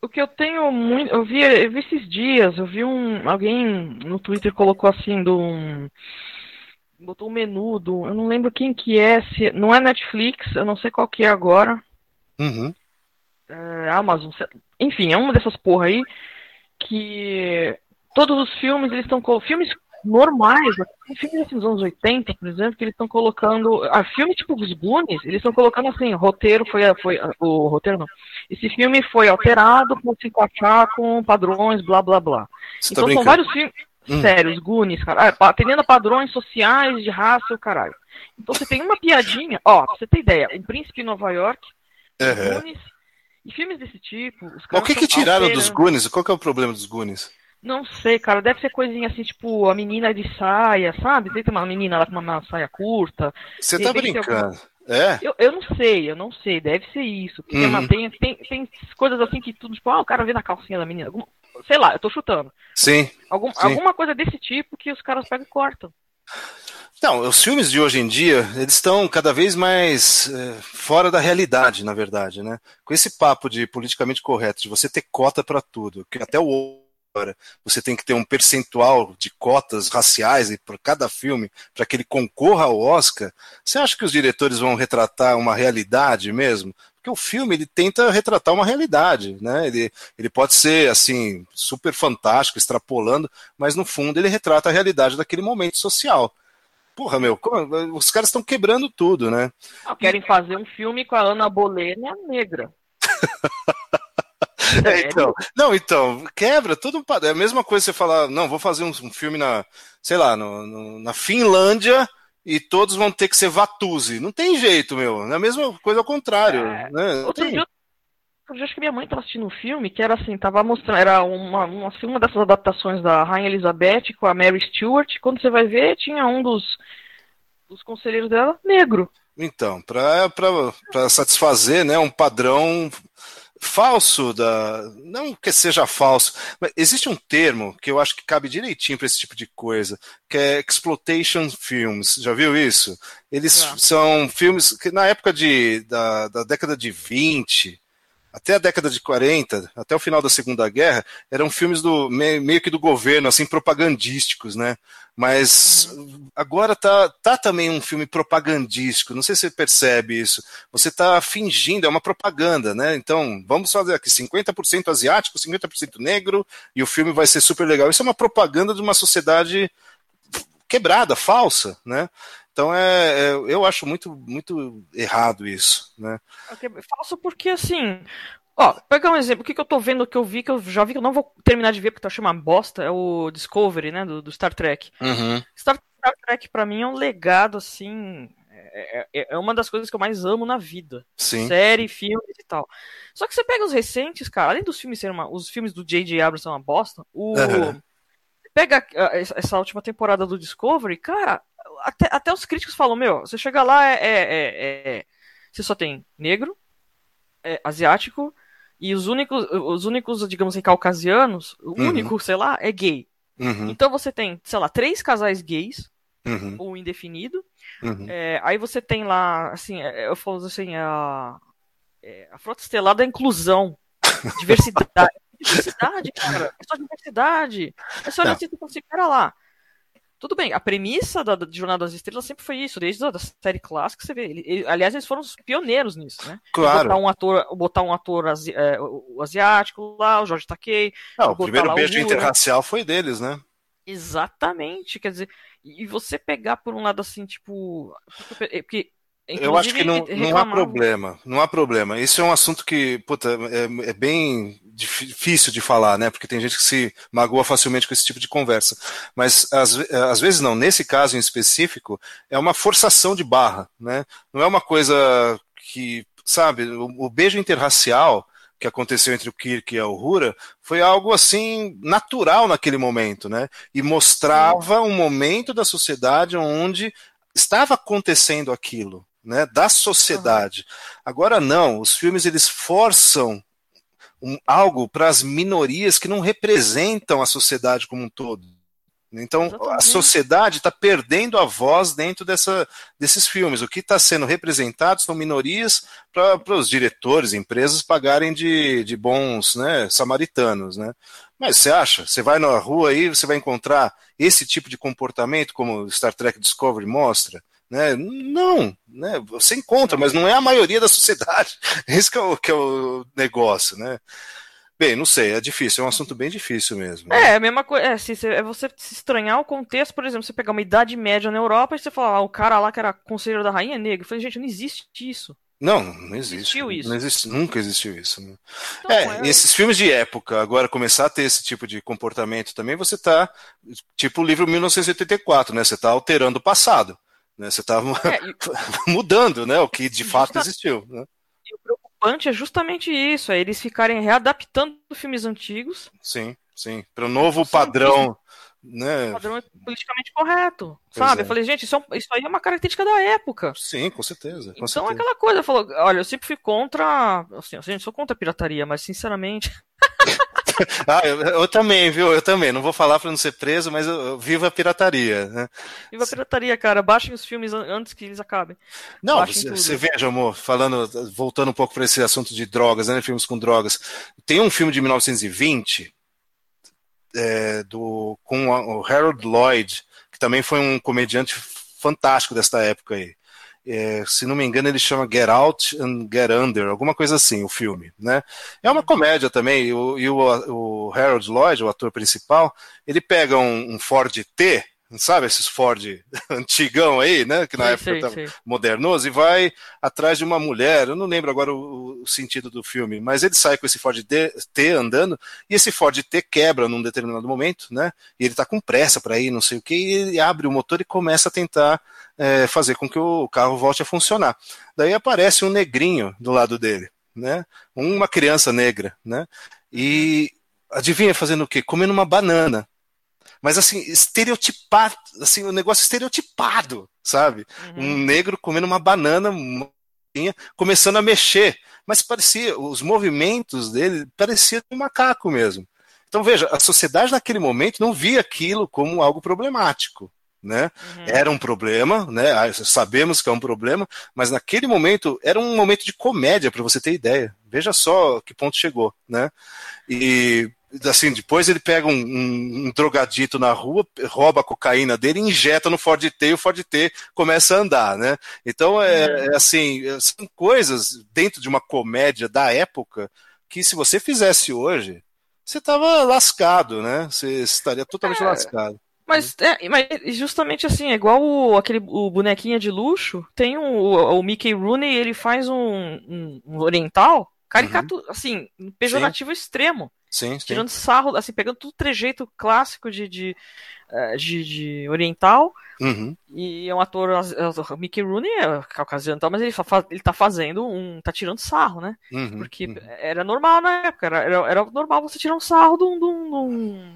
O que eu tenho muito. Eu vi, eu vi esses dias, eu vi um. Alguém no Twitter colocou assim do. Um, botou um menu do. Eu não lembro quem que é. Se, não é Netflix, eu não sei qual que é agora. Uhum. É, Amazon. Enfim, é uma dessas porra aí. Que todos os filmes, eles estão. Filmes normais. Tem filmes assim, dos anos 80, por exemplo, que eles estão colocando. A filme tipo os Goonies, eles estão colocando assim, roteiro foi, foi. O roteiro não. Esse filme foi alterado para se encaixar com padrões, blá blá blá. Você tá então tá são vários filmes. Hum. Sérios, Goonies, cara. É, atendendo a padrões sociais de raça o caralho. Então você tem uma piadinha, ó, pra você ter ideia, um príncipe em Nova York, uhum. Goonies, e filmes desse tipo. Mas o que que tiraram alterando... dos Goonies? Qual que é o problema dos Goonies? Não sei, cara. Deve ser coisinha assim, tipo, a menina de saia, sabe? Tem uma menina lá com uma saia curta. Você tá brincando. É? Eu, eu não sei, eu não sei. Deve ser isso. Uhum. tem, tem, tem coisas assim que tudo, tipo, ah, o cara vê na calcinha da menina. Sei lá, eu tô chutando. Sim, Algum, sim. Alguma coisa desse tipo que os caras pegam e cortam. Não, os filmes de hoje em dia, eles estão cada vez mais é, fora da realidade, na verdade, né? Com esse papo de politicamente correto, de você ter cota para tudo, que até o agora você tem que ter um percentual de cotas raciais por cada filme para que ele concorra ao Oscar, você acha que os diretores vão retratar uma realidade mesmo? Porque o filme ele tenta retratar uma realidade, né? Ele, ele pode ser assim super fantástico, extrapolando, mas no fundo ele retrata a realidade daquele momento social. Porra, meu, os caras estão quebrando tudo, né? Querem fazer um filme com a Ana Bolena negra. [laughs] [laughs] É, então, não, então, quebra tudo um padrão. É a mesma coisa você falar, não, vou fazer um, um filme na, sei lá, no, no, na Finlândia e todos vão ter que ser Vatuzi. Não tem jeito, meu. É a mesma coisa ao contrário. É, né? Outro dia, eu acho que minha mãe estava assistindo um filme que era assim, tava mostrando, era uma, uma, assim, uma dessas adaptações da Rainha Elizabeth com a Mary Stuart. Quando você vai ver, tinha um dos, dos conselheiros dela negro. Então, para satisfazer né, um padrão falso da não que seja falso mas existe um termo que eu acho que cabe direitinho para esse tipo de coisa que é exploitation films já viu isso eles é. são filmes que na época de, da, da década de 20 até a década de 40, até o final da Segunda Guerra, eram filmes do meio que do governo, assim, propagandísticos, né? Mas agora tá, tá também um filme propagandístico, não sei se você percebe isso. Você tá fingindo, é uma propaganda, né? Então, vamos fazer aqui 50% asiático, 50% negro, e o filme vai ser super legal. Isso é uma propaganda de uma sociedade quebrada, falsa, né? Então é, é, eu acho muito, muito errado isso, né? Falso porque assim, ó, pegar um exemplo, o que, que eu tô vendo que eu vi, que eu já vi que eu não vou terminar de ver porque eu achei uma bosta, é o Discovery, né, do, do Star Trek. Uhum. Star, Star Trek para mim é um legado assim, é, é, é, uma das coisas que eu mais amo na vida. Sim. Série, filmes e tal. Só que você pega os recentes, cara, além dos filmes serem uma, os filmes do J.J. Abrams são uma bosta, o uhum. Pega essa última temporada do Discovery, cara, até, até os críticos falam, meu, você chega lá, é, é, é, é você só tem negro, é, asiático, e os únicos, os únicos, digamos assim, caucasianos, o uhum. único, sei lá, é gay. Uhum. Então você tem, sei lá, três casais gays, uhum. ou indefinido. Uhum. É, aí você tem lá, assim, é, eu falo assim, a, a frota estelar da inclusão, [laughs] diversidade. Diversidade, cara. É só diversidade. É só olhar assim, assim, pera lá. Tudo bem, a premissa da, da Jornada das Estrelas sempre foi isso, desde a da série clássica você vê. Ele, ele, aliás, eles foram os pioneiros nisso, né? Claro. Botar um ator, botar um ator asi, é, o, asiático lá, o Jorge Takei. Não, o primeiro beijo o interracial foi deles, né? Exatamente, quer dizer, e você pegar por um lado assim, tipo. Porque eu acho que não, não há problema, não há problema. Isso é um assunto que, puta, é, é, bem difícil de falar, né? Porque tem gente que se magoa facilmente com esse tipo de conversa. Mas às, às vezes não, nesse caso em específico, é uma forçação de barra, né? Não é uma coisa que, sabe, o, o beijo interracial que aconteceu entre o Kirk e a Uhura foi algo assim natural naquele momento, né? E mostrava um momento da sociedade onde estava acontecendo aquilo, né, da sociedade. Agora não, os filmes eles forçam um, algo para as minorias que não representam a sociedade como um todo. Então Exatamente. a sociedade está perdendo a voz dentro dessa, desses filmes. O que está sendo representado são minorias para os diretores, empresas pagarem de, de bons né, samaritanos. Né? Mas você acha? Você vai na rua aí, você vai encontrar esse tipo de comportamento como Star Trek Discovery mostra? Né? Não, né? você encontra, mas não é a maioria da sociedade. [laughs] Esse que é o, que é o negócio. Né? Bem, não sei, é difícil, é um assunto bem difícil mesmo. Né? É, a mesma coisa, é, se, é você se estranhar o contexto, por exemplo, você pegar uma idade média na Europa e você falar, ah, o cara lá que era conselheiro da rainha é negro. Eu falei, gente, não existe isso. Não, não existe. Existiu isso. Não existe, nunca existiu isso. Né? Então, é, é, esses filmes de época, agora começar a ter esse tipo de comportamento também, você tá, tipo o livro 1984, né? Você tá alterando o passado. Né? Você tá é, e... [laughs] mudando, né? O que de fato existiu. Né? preocupante é justamente isso, é eles ficarem readaptando filmes antigos. Sim, sim. Para o novo padrão. Né? padrão é politicamente correto, pois sabe? É. Eu falei, gente, isso, é, isso, aí é uma característica da época. Sim, com certeza. Com então certeza. aquela coisa, falou, olha, eu sempre fui contra, assim, eu sou contra a pirataria, mas sinceramente ah, eu, eu, também, viu? Eu também. Não vou falar para não ser preso, mas eu, eu vivo a pirataria. Né? Viva a pirataria, cara. Baixem os filmes antes que eles acabem. Não, você veja, amor, falando, voltando um pouco para esse assunto de drogas, né? Filmes com drogas. Tem um filme de 1920 é, do, com o Harold Lloyd, que também foi um comediante fantástico desta época aí. É, se não me engano, ele chama Get Out and Get Under, alguma coisa assim, o filme. Né? É uma comédia também, e o, e o, o Harold Lloyd, o ator principal, ele pega um, um Ford T, sabe esses Ford [laughs] antigão aí, né, que na sim, época estava modernoso, e vai atrás de uma mulher, eu não lembro agora o, o, sentido do filme, mas ele sai com esse Ford T andando, e esse Ford T quebra num determinado momento, né, e ele está com pressa para ir, não sei o que, e ele abre o motor e começa a tentar é, fazer com que o carro volte a funcionar. Daí aparece um negrinho do lado dele, né? Uma criança negra, né? E adivinha fazendo o quê? Comendo uma banana. Mas assim, estereotipado, assim, o um negócio estereotipado, sabe? Uhum. Um negro comendo uma banana, começando a mexer. Mas parecia, os movimentos dele pareciam um macaco mesmo. Então veja, a sociedade naquele momento não via aquilo como algo problemático né? Uhum. Era um problema, né? Ah, sabemos que é um problema, mas naquele momento era um momento de comédia, para você ter ideia. Veja só que ponto chegou, né? E assim, depois ele pega um, um, um, drogadito na rua, rouba a cocaína dele, injeta no Ford T e o Ford T começa a andar, né? Então é, uhum. é assim, são coisas dentro de uma comédia da época que se você fizesse hoje, você estava lascado, né? Você estaria totalmente é. lascado. Mas, é, mas justamente assim, é igual o, aquele o bonequinho de luxo, tem um, o, o Mickey Rooney, ele faz um, um, um oriental caricato, uhum. assim, pejorativo sim. extremo. Sim, sim. Tirando sarro, assim, pegando todo o trejeito clássico de, de, de, de oriental Uhum. E é um ator, o Mickey Rooney é caucasiano, mas ele, ele tá fazendo um. tá tirando sarro, né? Uhum, Porque uhum. era normal na época, era, era, era, normal você tirar um sarro de um. De, um,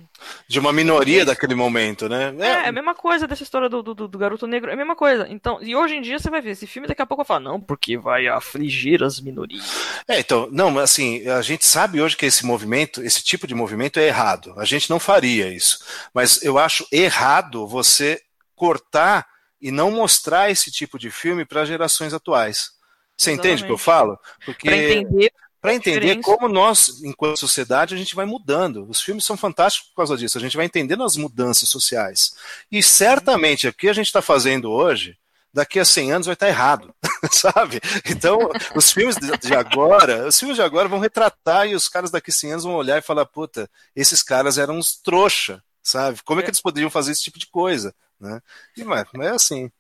de uma minoria daquele momento, né? É, é a mesma coisa dessa história do, do, do, garoto negro, é a mesma coisa. Então, e hoje em dia você vai ver esse filme, daqui a pouco vai falar, não, porque vai afligir as minorias. É, então, não, assim, a gente sabe hoje que esse movimento, esse tipo de movimento é errado. A gente não faria isso. Mas eu acho errado você cortar e não mostrar esse tipo de filme para gerações atuais. Você Exatamente. entende o que eu falo? Porque para entender, para entender como nós, enquanto sociedade, a gente vai mudando. Os filmes são fantásticos por causa disso. A gente vai entendendo as mudanças sociais. E certamente o que a gente está fazendo hoje, daqui a 100 anos vai estar tá errado, [laughs] sabe? Então, os filmes de agora, os filmes de agora vão retratar e os caras daqui a 100 anos vão olhar e falar, puta, esses caras eram uns trouxa, sabe? Como é que é. eles poderiam fazer esse tipo de coisa? Né? E, mas, mas é assim.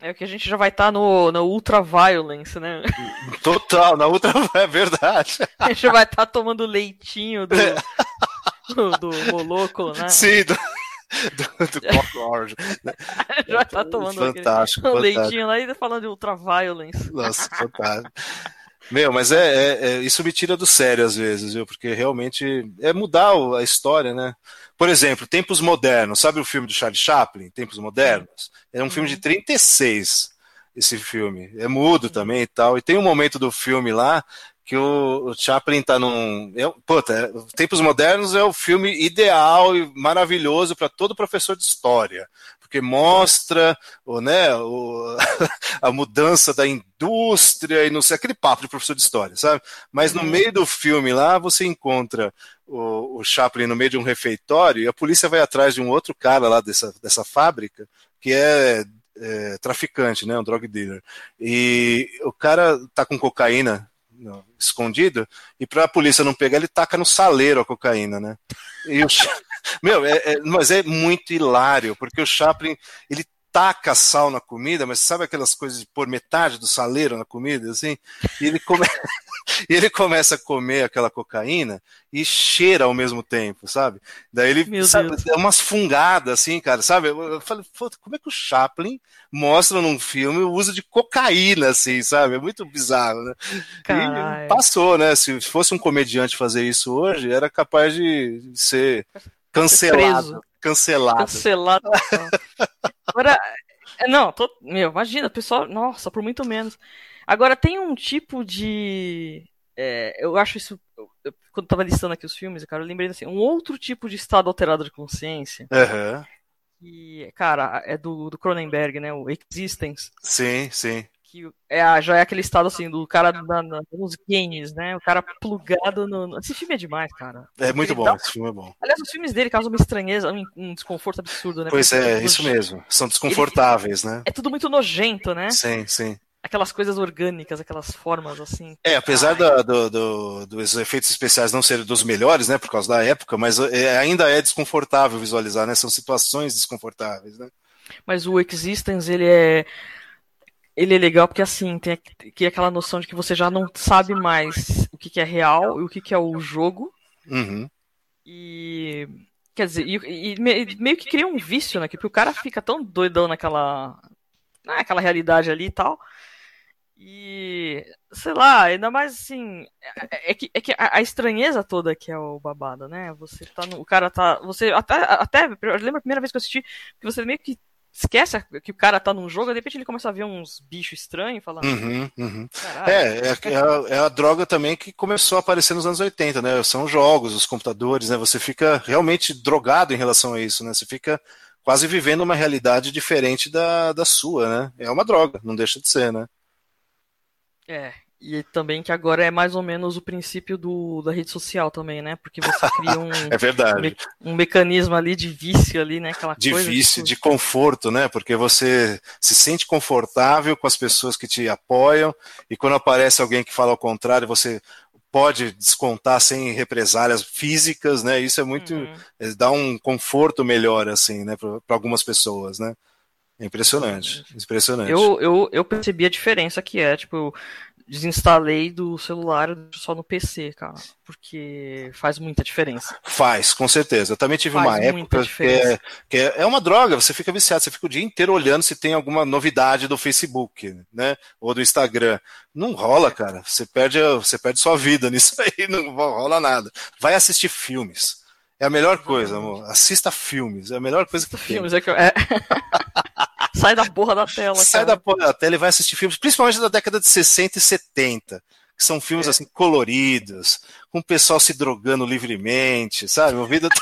É que a gente já vai estar tá no, no Ultra Violence, né? [laughs] Total, na Ultra [laughs] é verdade. A gente vai estar tá tomando leitinho do, é. [laughs] do, do Moloco, né? Sim, do, do, do Clock Orange. já vai estar tá tomando fantástico, aquele, fantástico. leitinho lá e falando de Ultra Violence. Nossa, fantástico. Meu, mas é, é, é, isso me tira do sério às vezes, viu? Porque realmente é mudar a história, né? Por exemplo, Tempos Modernos, sabe o filme do Charlie Chaplin, Tempos Modernos? É um filme de 36, esse filme. É mudo também e tal. E tem um momento do filme lá que o, Chaplin tá num. Eu, puta, é, Tempos Modernos é o filme ideal e maravilhoso para todo professor de história porque mostra o, né, o, [laughs] a mudança da indústria e não sei, aquele papo de professor de história, sabe? Mas no uhum. meio do filme lá você encontra o, o Chaplin no meio de um refeitório e a polícia vai atrás de um outro cara lá dessa, dessa fábrica que é, é traficante, né, um drug dealer. E o cara tá com cocaína escondido, e para a polícia não pegar, ele taca no saleiro a cocaína, né? E o, [laughs] meu, é, é, mas é muito hilário, porque o Chaplin, ele taca sal na comida, mas sabe aquelas coisas de pôr metade do saleiro na comida, assim? E ele, come... [laughs] e ele começa a comer aquela cocaína e cheira ao mesmo tempo, sabe? Daí ele sabe, dá umas fungadas, assim, cara, sabe? Eu falei, como é que o Chaplin mostra num filme o uso de cocaína, assim, sabe? É muito bizarro, né? E passou, né? Se fosse um comediante fazer isso hoje, era capaz de ser cancelado. Cancelado. Cancelado. [laughs] Agora, é, não, tô, meu, imagina, pessoal, nossa, por muito menos. Agora, tem um tipo de. É, eu acho isso. Eu, quando tava listando aqui os filmes, cara, eu lembrei assim, um outro tipo de estado alterado de consciência. Uhum. Que, cara, é do, do Cronenberg, né? O Existence. Sim, sim que é, já é aquele estado assim do cara na, na, nos games, né? O cara plugado no. Esse filme é demais, cara. É muito bom, dá... esse filme é bom. Aliás, os filmes dele causam uma estranheza, um, um desconforto absurdo, né? Pois Porque é, isso mesmo. São desconfortáveis, Ele... né? É tudo muito nojento, né? Sim, sim aquelas coisas orgânicas, aquelas formas assim. É, apesar do, do, do, dos efeitos especiais não serem dos melhores, né, por causa da época, mas é, ainda é desconfortável visualizar, né? São situações desconfortáveis, né? Mas o Existence, ele é ele é legal porque assim, tem aqui aquela noção de que você já não sabe mais o que, que é real e o que, que é o jogo. Uhum. E. Quer dizer, e, e, meio que cria um vício, né? Porque o cara fica tão doidão naquela. naquela realidade ali e tal. E. sei lá, ainda mais assim. É, é que, é que a, a, estranheza toda que é o babado, né? Você tá no. O cara tá. Você. Até. até eu lembro a primeira vez que eu assisti, que você meio que esquece que o cara tá num jogo, de repente ele começa a ver uns bichos estranhos falando. Uhum, uhum. É, é, é, a, é, a, droga também que começou a aparecer nos anos 80, né? São jogos, os computadores, né? Você fica realmente drogado em relação a isso, né? Você fica quase vivendo uma realidade diferente da, da sua, né? É uma droga, não deixa de ser, né? É, e também que agora é mais ou menos o princípio do, da rede social também, né? Porque você [laughs] cria um, é verdade. Um, um, mecanismo ali de vício ali, né? Aquela de coisa, vício, de conforto, né? Porque você se sente confortável com as pessoas que te apoiam e quando aparece alguém que fala ao contrário, você pode descontar sem represálias físicas, né? Isso é muito uhum. É, dá um conforto melhor assim, né? Para algumas pessoas, né? É impressionante, impressionante. Eu, eu, eu percebi a diferença que é, tipo, desinstalei do celular só no PC, cara. Porque faz muita diferença. Faz, com certeza. Eu também tive faz uma época que, é, que é, é, uma droga, você fica viciado, você fica o dia inteiro olhando se tem alguma novidade do Facebook, né? Ou do Instagram. Não rola, cara. Você perde, você perde sua vida [laughs] nisso aí, não rola nada. Vai assistir filmes. É a melhor coisa, amor. Assista filmes. É a melhor coisa que filmes tem. É que eu... é. [laughs] Sai da porra da tela. Sai cara. da porra da tela e vai assistir filmes, principalmente da década de 60 e 70. Que são filmes é. assim coloridos, com o pessoal se drogando livremente, sabe? O vida. [laughs]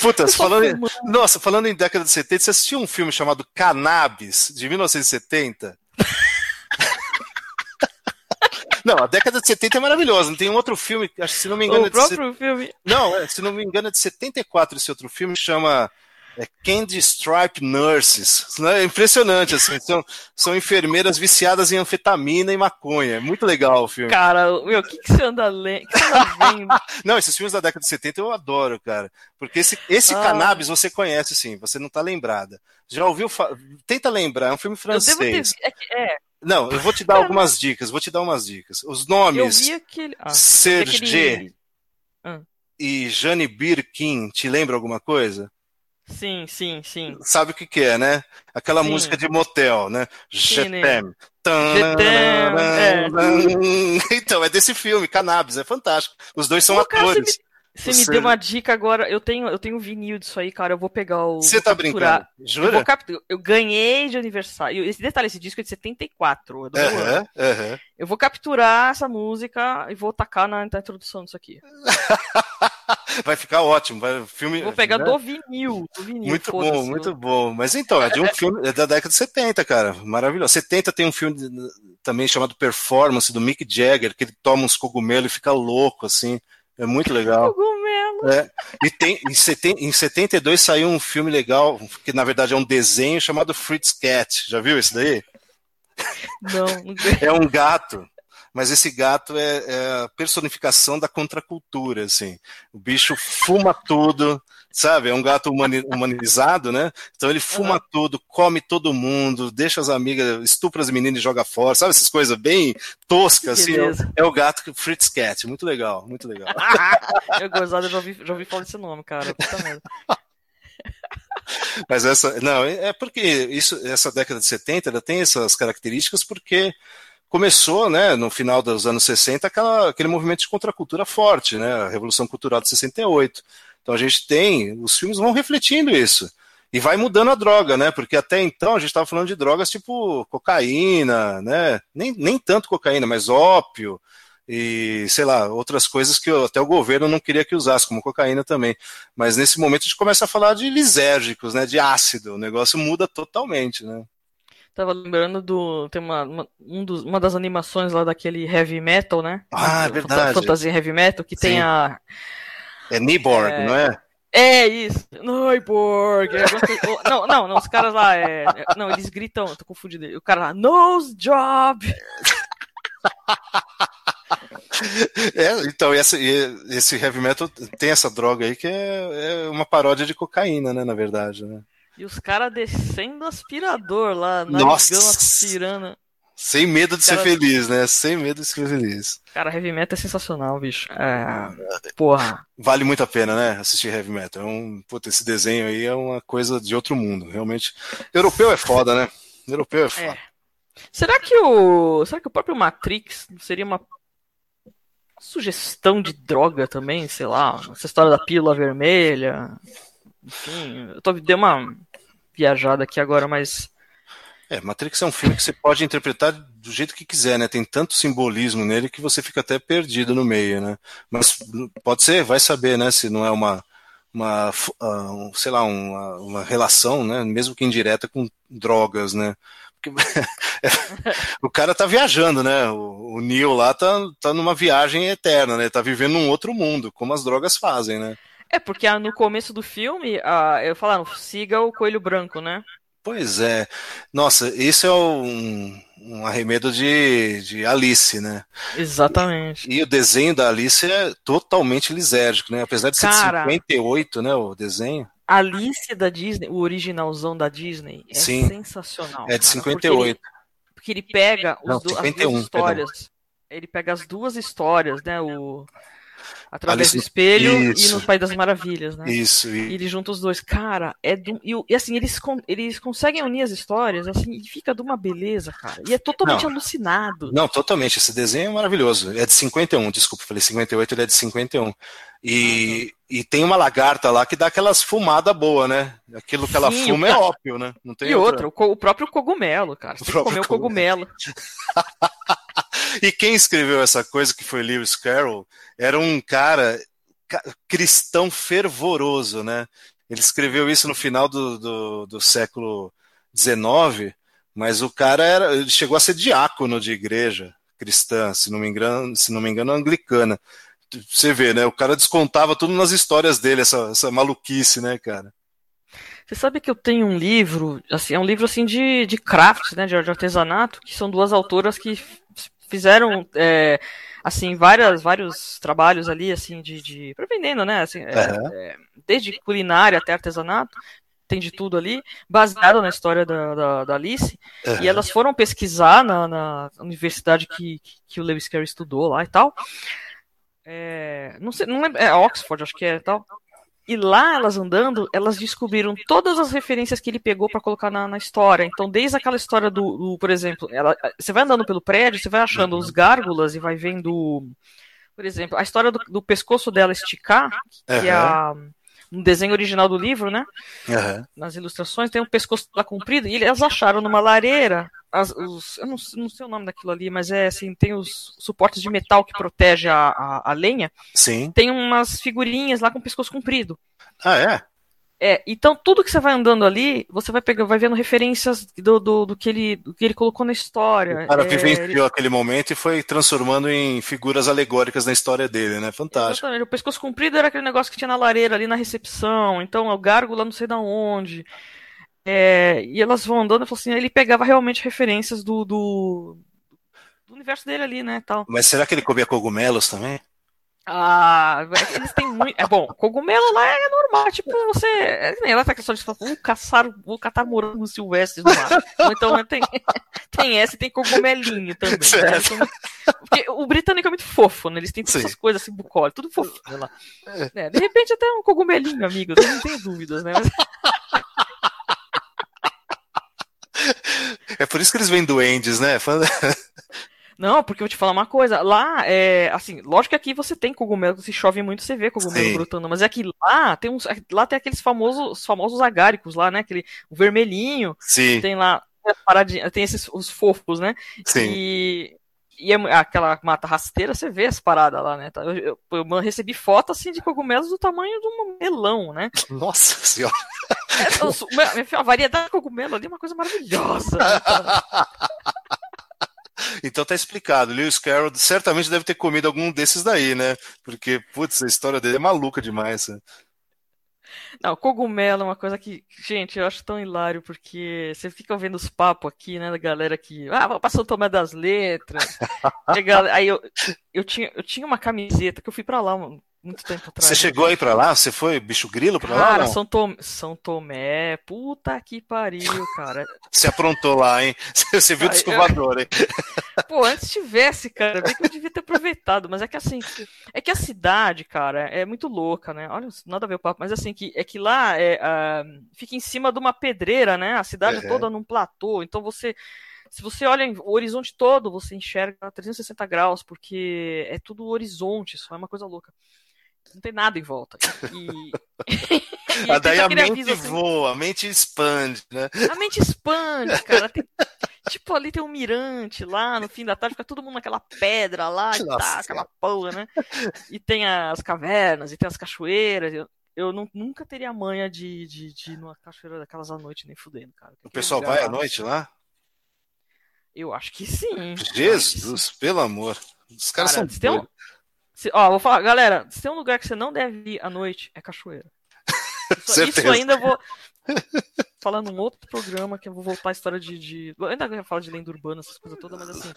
Putas, falando em, nossa, falando em década de 70, você assistiu um filme chamado Cannabis, de 1970? [laughs] Não, a década de 70 é maravilhosa. Não tem um outro filme, acho que se não me engano. O é próprio filme. Não, é, se não me engano é de 74 esse outro filme, chama é Candy Stripe Nurses. É impressionante, assim. São, são enfermeiras viciadas em anfetamina e maconha. É muito legal o filme. Cara, meu, o que, que você anda lendo? [laughs] não, esses filmes da década de 70 eu adoro, cara. Porque esse, esse ah. cannabis você conhece, sim. Você não tá lembrada. Já ouviu? Fa... Tenta lembrar, é um filme francês. Ter... É, é. Não, eu vou te dar [laughs] algumas dicas. Vou te dar umas dicas. Os nomes. Eu vi aquele... Ah, Serge aquele... ah. e Jane Birkin, te lembra alguma coisa? Sim, sim, sim. Sabe o que, que é, né? Aquela sim. música de motel, né? Jetem. É. [laughs] Então, é desse filme, Cannabis, é fantástico. Os dois são Pô, atores. Cara, Você, você, me deu uma dica agora. Eu tenho, eu tenho vinil disso aí, cara. Eu vou pegar o. Você tá capturar. brincando? Jura? Eu, eu, ganhei de aniversário. Esse detalhe, esse disco é de 74. É do uhum, uhum. Eu vou capturar essa música e vou tacar na, na introdução disso aqui. [laughs] [laughs] vai ficar ótimo. Vai, filme, vou pegar né? do, vinil, do vinil. Muito bom, muito bom. Mas então, é de um filme é da década de 70, cara. Maravilhoso. 70 tem um filme também chamado Performance, do Mick Jagger, que ele toma uns cogumelos e fica louco, assim. É muito legal. Cogumelo. É. E tem, em, seten, em 72 saiu um filme legal, que na verdade é um desenho chamado Fritz Cat. Já viu esse daí? Não. [laughs] é um gato mas esse gato é, é, a personificação da contracultura, assim. O bicho fuma tudo, sabe? É um gato humani humanizado, né? Então ele fuma uhum. tudo, come todo mundo, deixa as amigas, estupra as meninas e joga fora, sabe? Essas coisas bem toscas, assim. É, é, o gato Fritz Cat, muito legal, muito legal. [laughs] eu gozado, eu já ouvi, já ouvi falar desse nome, cara. Puta merda. [laughs] Mas essa, não, é porque isso, essa década de 70 ela tem essas características porque começou, né, no final dos anos 60, aquela, aquele movimento de contracultura forte, né, a Revolução Cultural de 68. Então a gente tem, os filmes vão refletindo isso. E vai mudando a droga, né? Porque até então a gente estava falando de drogas tipo cocaína, né? Nem, nem tanto cocaína, mas ópio e, sei lá, outras coisas que até o governo não queria que usasse, como cocaína também. Mas nesse momento a gente começa a falar de lisérgicos, né? De ácido. O negócio muda totalmente, né? Tava lembrando do. Tem uma, uma, um dos, uma das animações lá daquele heavy metal, né? Ah, é verdade. Fantasia heavy metal, que Sim. tem a. É Niborg, é... não é? É isso, Neuborg. É, não, não, não, os caras lá, é, não, eles gritam, tô confundindo. O cara lá, nose job. [laughs] É, então, esse, esse heavy metal tem essa droga aí que é, é uma paródia de cocaína, né, na verdade, né? E os caras descendo aspirador lá, Nossa. aspirando. Sem medo de cara... ser feliz, né? Sem medo de ser feliz. Cara, Heavy Metal é sensacional, bicho. É... Porra. Vale muito a pena, né? Assistir Heavy Metal. É um... Puta, esse desenho aí é uma coisa de outro mundo, realmente. Europeu é foda, né? Europeu é foda. É. Será que o. Será que o próprio Matrix seria uma sugestão de droga também? Sei lá, essa história da pílula vermelha. Enfim, eu tô, dei uma viajada aqui agora, mas. É, Matrix é um filme que você pode interpretar do jeito que quiser, né? Tem tanto simbolismo nele que você fica até perdido no meio, né? Mas pode ser, vai saber, né? Se não é uma, uma uh, sei lá, uma, uma relação, né? Mesmo que indireta com drogas, né? Porque [laughs] o cara tá viajando, né? O, o Neo lá tá, tá numa viagem eterna, né? Tá vivendo num outro mundo, como as drogas fazem, né? É, porque no começo do filme, eu falaram, siga o coelho branco, né? Pois é. Nossa, isso é um, um arremedo de, de Alice, né? Exatamente. E, e, o desenho da Alice é totalmente lisérgico, né? Apesar de ser Cara, de 58, né, o desenho. Alice da Disney, o originalzão da Disney, é Sim, sensacional. É de 58. Porque ele, porque ele pega Não, do, 51, as duas histórias. Perdão. Ele pega as duas histórias, né? O, Através Alice... do espelho Isso. e no País das Maravilhas, né? Isso. E ele junta os dois. Cara, é do... e, e assim, eles, eles conseguem unir as histórias, assim, e fica de uma beleza, cara. E é totalmente não, alucinado. Não, totalmente. Esse desenho é maravilhoso. É de 51, desculpa, falei 58, ele é de 51. E, uhum. e tem uma lagarta lá que dá aquelas fumadas boas, né? Aquilo que ela Sim, fuma é ópio, né? Não tem e outra, outra o, o, próprio cogumelo, cara. Você o tem que comer o cogumelo. [laughs] e quem escreveu essa coisa, que foi Lewis Carroll, era um cara cristão fervoroso, né? Ele escreveu isso no final do, do, do século XIX, mas o cara era, ele chegou a ser diácono de igreja cristã, se não me engano, se não me engano, anglicana. Você vê, né? O cara descontava tudo nas histórias dele, essa, essa maluquice, né, cara? Você sabe que eu tenho um livro, assim, é um livro assim de, de craft, né, de artesanato, que são duas autoras que fizeram é, assim várias vários trabalhos ali assim de, de vendendo né assim, é, é, desde culinária até artesanato tem de tudo ali baseado na história da, da, da Alice. Uhum. e elas foram pesquisar na, na universidade que, que o Lewis Carey estudou lá e tal. É, não sei não lembro, é Oxford acho que é tal e lá, elas andando, elas descobriram todas as referências que ele pegou para colocar na, na, história. Então, desde aquela história do, do por exemplo, ela, você vai andando pelo prédio, você vai achando os gárgulas e vai vendo Por exemplo, a história do, do pescoço dela esticar, que uhum. é a, no desenho original do livro, né? Uhum. Nas ilustrações, tem um pescoço lá comprido, e eles acharam numa lareira. As, os, eu não, não, sei o nome daquilo ali, mas é assim, tem os suportes de metal que protege a, a, a lenha. Sim. Tem umas figurinhas lá com pescoço comprido. Ah, é? É, então tudo que você vai andando ali, você vai pegar, vai vendo referências do, do, do que, ele, do que ele colocou na história. O cara é, vivenciou ele... aquele momento e foi transformando em figuras alegóricas na história dele, né? Fantástico. Exatamente. O pescoço comprido era aquele negócio que tinha na lareira ali na recepção, então o gárgula não sei da onde. É, e elas vão andando e falam assim, ele pegava realmente referências do, do, do universo dele ali, né? Tal. Mas será que ele comia cogumelos também? Ah, eles têm muito. É bom, cogumelo lá é normal, tipo, você. É, nem ela tá questão de falar, vou caçar, vou catar morango silvestre no mar. Então tem, tem essa e tem cogumelinho também. Né? Então, porque o britânico é muito fofo, né? Eles têm todas essas coisas assim, bucólico, tudo fofo lá. É, de repente até um cogumelinho, amigo, não tenho dúvidas, né? Mas... [laughs] É por isso que eles vêm duendes, né? Não, porque eu vou te falar uma coisa. Lá, é, assim, lógico que aqui você tem cogumelo, se chove muito, você vê cogumelo Sim. brotando, mas é que lá tem uns, lá tem aqueles famosos, famosos agáricos lá, né? Aquele o vermelhinho. Sim. Tem lá tem esses os fofos, né? Sim. E, e é, aquela mata rasteira, você vê as paradas lá, né? Tá, eu, eu, eu, recebi foto assim de cogumelos do tamanho de um melão, né? Nossa senhora! A variedade de cogumelo ali é uma coisa maravilhosa. Né? [laughs] Então tá explicado. Lewis Carroll certamente deve ter comido algum desses daí, né? Porque, putz, a história dele é maluca demais. Né? Não, cogumelo é uma coisa que, gente, eu acho tão hilário, porque você fica ouvindo os papos aqui, né, da galera que, ah, passar o Tomé das Letras. [laughs] aí eu, eu, tinha, eu tinha uma camiseta que eu fui pra lá, muito tempo atrás. Você chegou aí pra lá? Você foi bicho grilo pra cara, lá? Cara, São, Tom... São Tomé, puta que pariu, cara. [laughs] Você aprontou lá, hein? [laughs] Você viu o descovador, hein? [laughs] Pô, antes tivesse, cara, bem que eu devia ter aproveitado, mas é que assim, é que a cidade, cara, é muito louca, né? Olha, nada a ver o papo, mas assim, que, é que lá é, uh, fica em cima de uma pedreira, né? A cidade uhum. toda num platô, então você se você olha o horizonte todo, você enxerga 360 graus, porque é tudo horizonte, isso é uma coisa louca não tem nada em volta. E, [laughs] e ah, daí a mente assim, voa, a mente expande, né? A mente expande, cara. Tem, tipo, ali tem um mirante lá, no fim da tarde fica todo mundo naquela pedra lá, e tá, aquela porra, né? E tem as cavernas, e tem as cachoeiras. Eu, eu não, nunca teria a manha de, de, de ir numa cachoeira daquelas à noite, nem fudendo, cara. O pessoal vai à noite lá? Eu acho que sim. Jesus, que sim. pelo amor. Os caras cara, são doidos. Se, ó, vou falar, galera, se tem um lugar que você não deve ir à noite, é cachoeira. [laughs] Isso, isso ainda eu vou. [laughs] Falando um outro programa que eu vou voltar a história de. de... Eu ainda falar de lenda urbana, essas coisas todas, mas assim,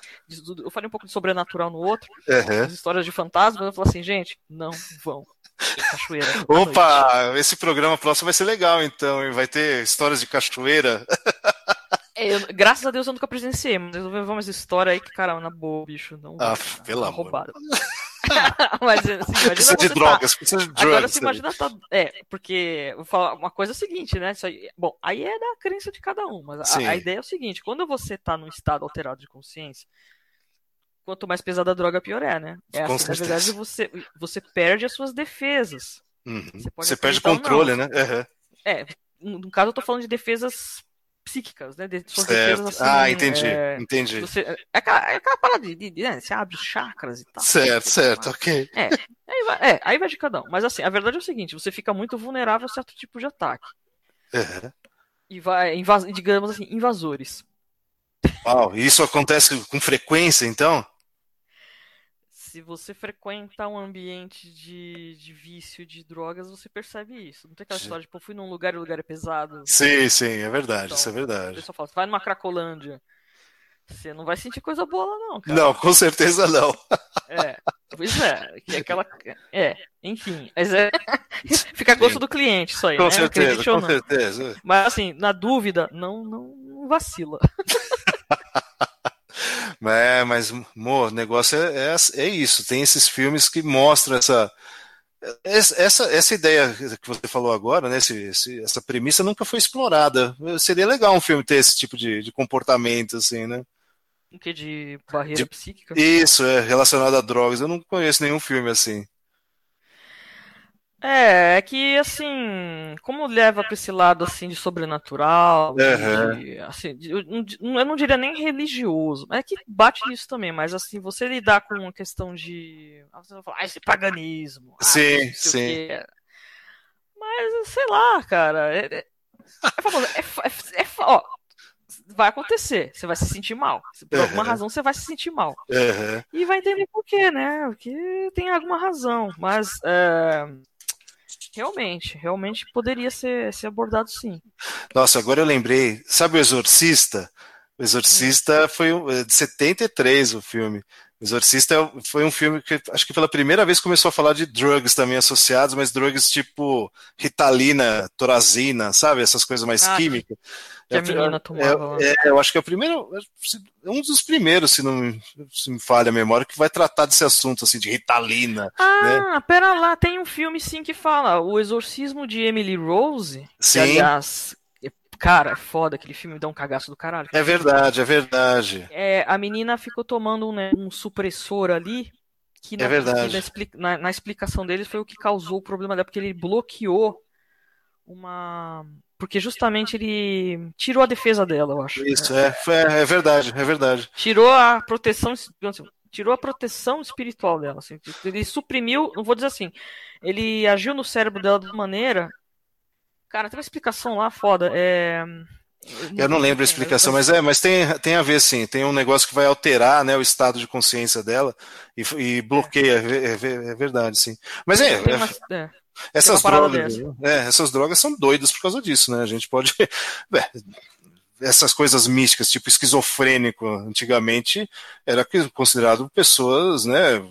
eu falei um pouco de sobrenatural no outro, uhum. as histórias de fantasmas, eu falo assim, gente, não vão. Cachoeira. Opa, esse programa próximo vai ser legal, então, e vai ter histórias de cachoeira. É, eu, graças a Deus eu nunca presenciei, mas eu vou ver umas histórias aí que, cara, na boa, bicho. Não, ah, pelo amor. Roubado. [laughs] Mas assim, imagina precisa de tá drogas, precisa de drogas. Agora você imagina tá... É, porque vou falar uma coisa é o seguinte, né? Aí... Bom, aí é da crença de cada um, mas a, a, ideia é o seguinte: quando você tá num estado alterado de consciência, quanto mais pesada a droga, pior é, né? É assim, na verdade, você, você perde as suas defesas. Uhum. Você, você perde controle, né? Uhum. É, no caso eu tô falando de defesas psíquicas, né? De suas defesas assim. Ah, entendi, é, entendi. Você, é, aquela, é aquela parada de, de, de né? Você abre os chakras e tal. Certo, certo, ok. É, aí vai, é, aí vai de cada um. Mas assim, a verdade é o seguinte: você fica muito vulnerável a certo tipo de ataque. Uhum. E vai, invas, digamos assim, invasores. Uau, isso acontece com frequência, então? Se você frequenta um ambiente de, de vício de drogas, você percebe isso. Não tem aquela história de, tipo, fui num lugar e o lugar é pesado. Sim, sim, é verdade, então, isso é verdade. O pessoal fala, vai numa Cracolândia. Você não vai sentir coisa boa lá, não, cara. Não, com certeza não. É, pois é, que é aquela. É, enfim, mas é. [laughs] Fica a gosto do cliente, isso aí. Com né? certeza, com certeza. Mas assim, na dúvida, não, não, não vacila. [laughs] É, mas, amor, o negócio é, é, é, isso. Tem esses filmes que mostram essa. Essa, essa ideia que você falou agora, né, esse, esse, essa premissa nunca foi explorada. Seria legal um filme ter esse tipo de, de comportamento, assim, né? O que? De barreira de... psíquica? Isso, é relacionado a drogas. Eu não conheço nenhum filme assim. É, é que assim, como leva para esse lado assim de sobrenatural, uhum. de, assim, de, eu, eu, não diria nem religioso, é que bate nisso também, mas assim, você lidar com uma questão de, ah, você vai falar, ah, esse paganismo, ah, sim, sim. Mas sei lá, cara, é, é, é famoso, é, é, é, ó, vai acontecer, você vai se sentir mal, por uhum. alguma razão você vai se sentir mal uhum. e vai entender por quê, né? Porque tem alguma razão, mas é, Realmente, realmente poderia ser, ser abordado sim. Nossa, agora eu lembrei. Sabe o Exorcista? O Exorcista hum. foi é de 73 o filme. O Exorcista foi um filme que acho que pela primeira vez começou a falar de drugs também associados, mas drugs tipo Ritalina, Torazina, sabe? Essas coisas mais ah, químicas. Que a menina tomava. É, é, eu acho que é o primeiro, é um dos primeiros, se não se me falha a memória, que vai tratar desse assunto assim de Ritalina. Ah, né? pera lá, tem um filme sim que fala O Exorcismo de Emily Rose. Sim. Que, aliás, Cara, é foda, aquele filme dá um cagaço do caralho. É verdade, é verdade. É, a menina ficou tomando né, um supressor ali, que, na, é verdade. Que na, na, explicação deles foi o que causou o problema dela, porque ele bloqueou uma. Porque justamente ele tirou a defesa dela, eu acho. Isso, é, é, é verdade, é verdade. Tirou a proteção. Tirou a proteção espiritual dela. Assim, ele suprimiu, não vou dizer assim, ele agiu no cérebro dela de uma maneira Cara, tem uma explicação lá foda. É... Eu não lembro a explicação, mas é, mas tem, tem a ver sim. Tem um negócio que vai alterar né, o estado de consciência dela e, e bloqueia, é. É, é, verdade, sim. Mas é. Uma, é essas drogas, é, essas drogas são doidas por causa disso, né? A gente pode. [laughs] essas coisas místicas, tipo esquizofrênico, antigamente era considerado pessoas, né,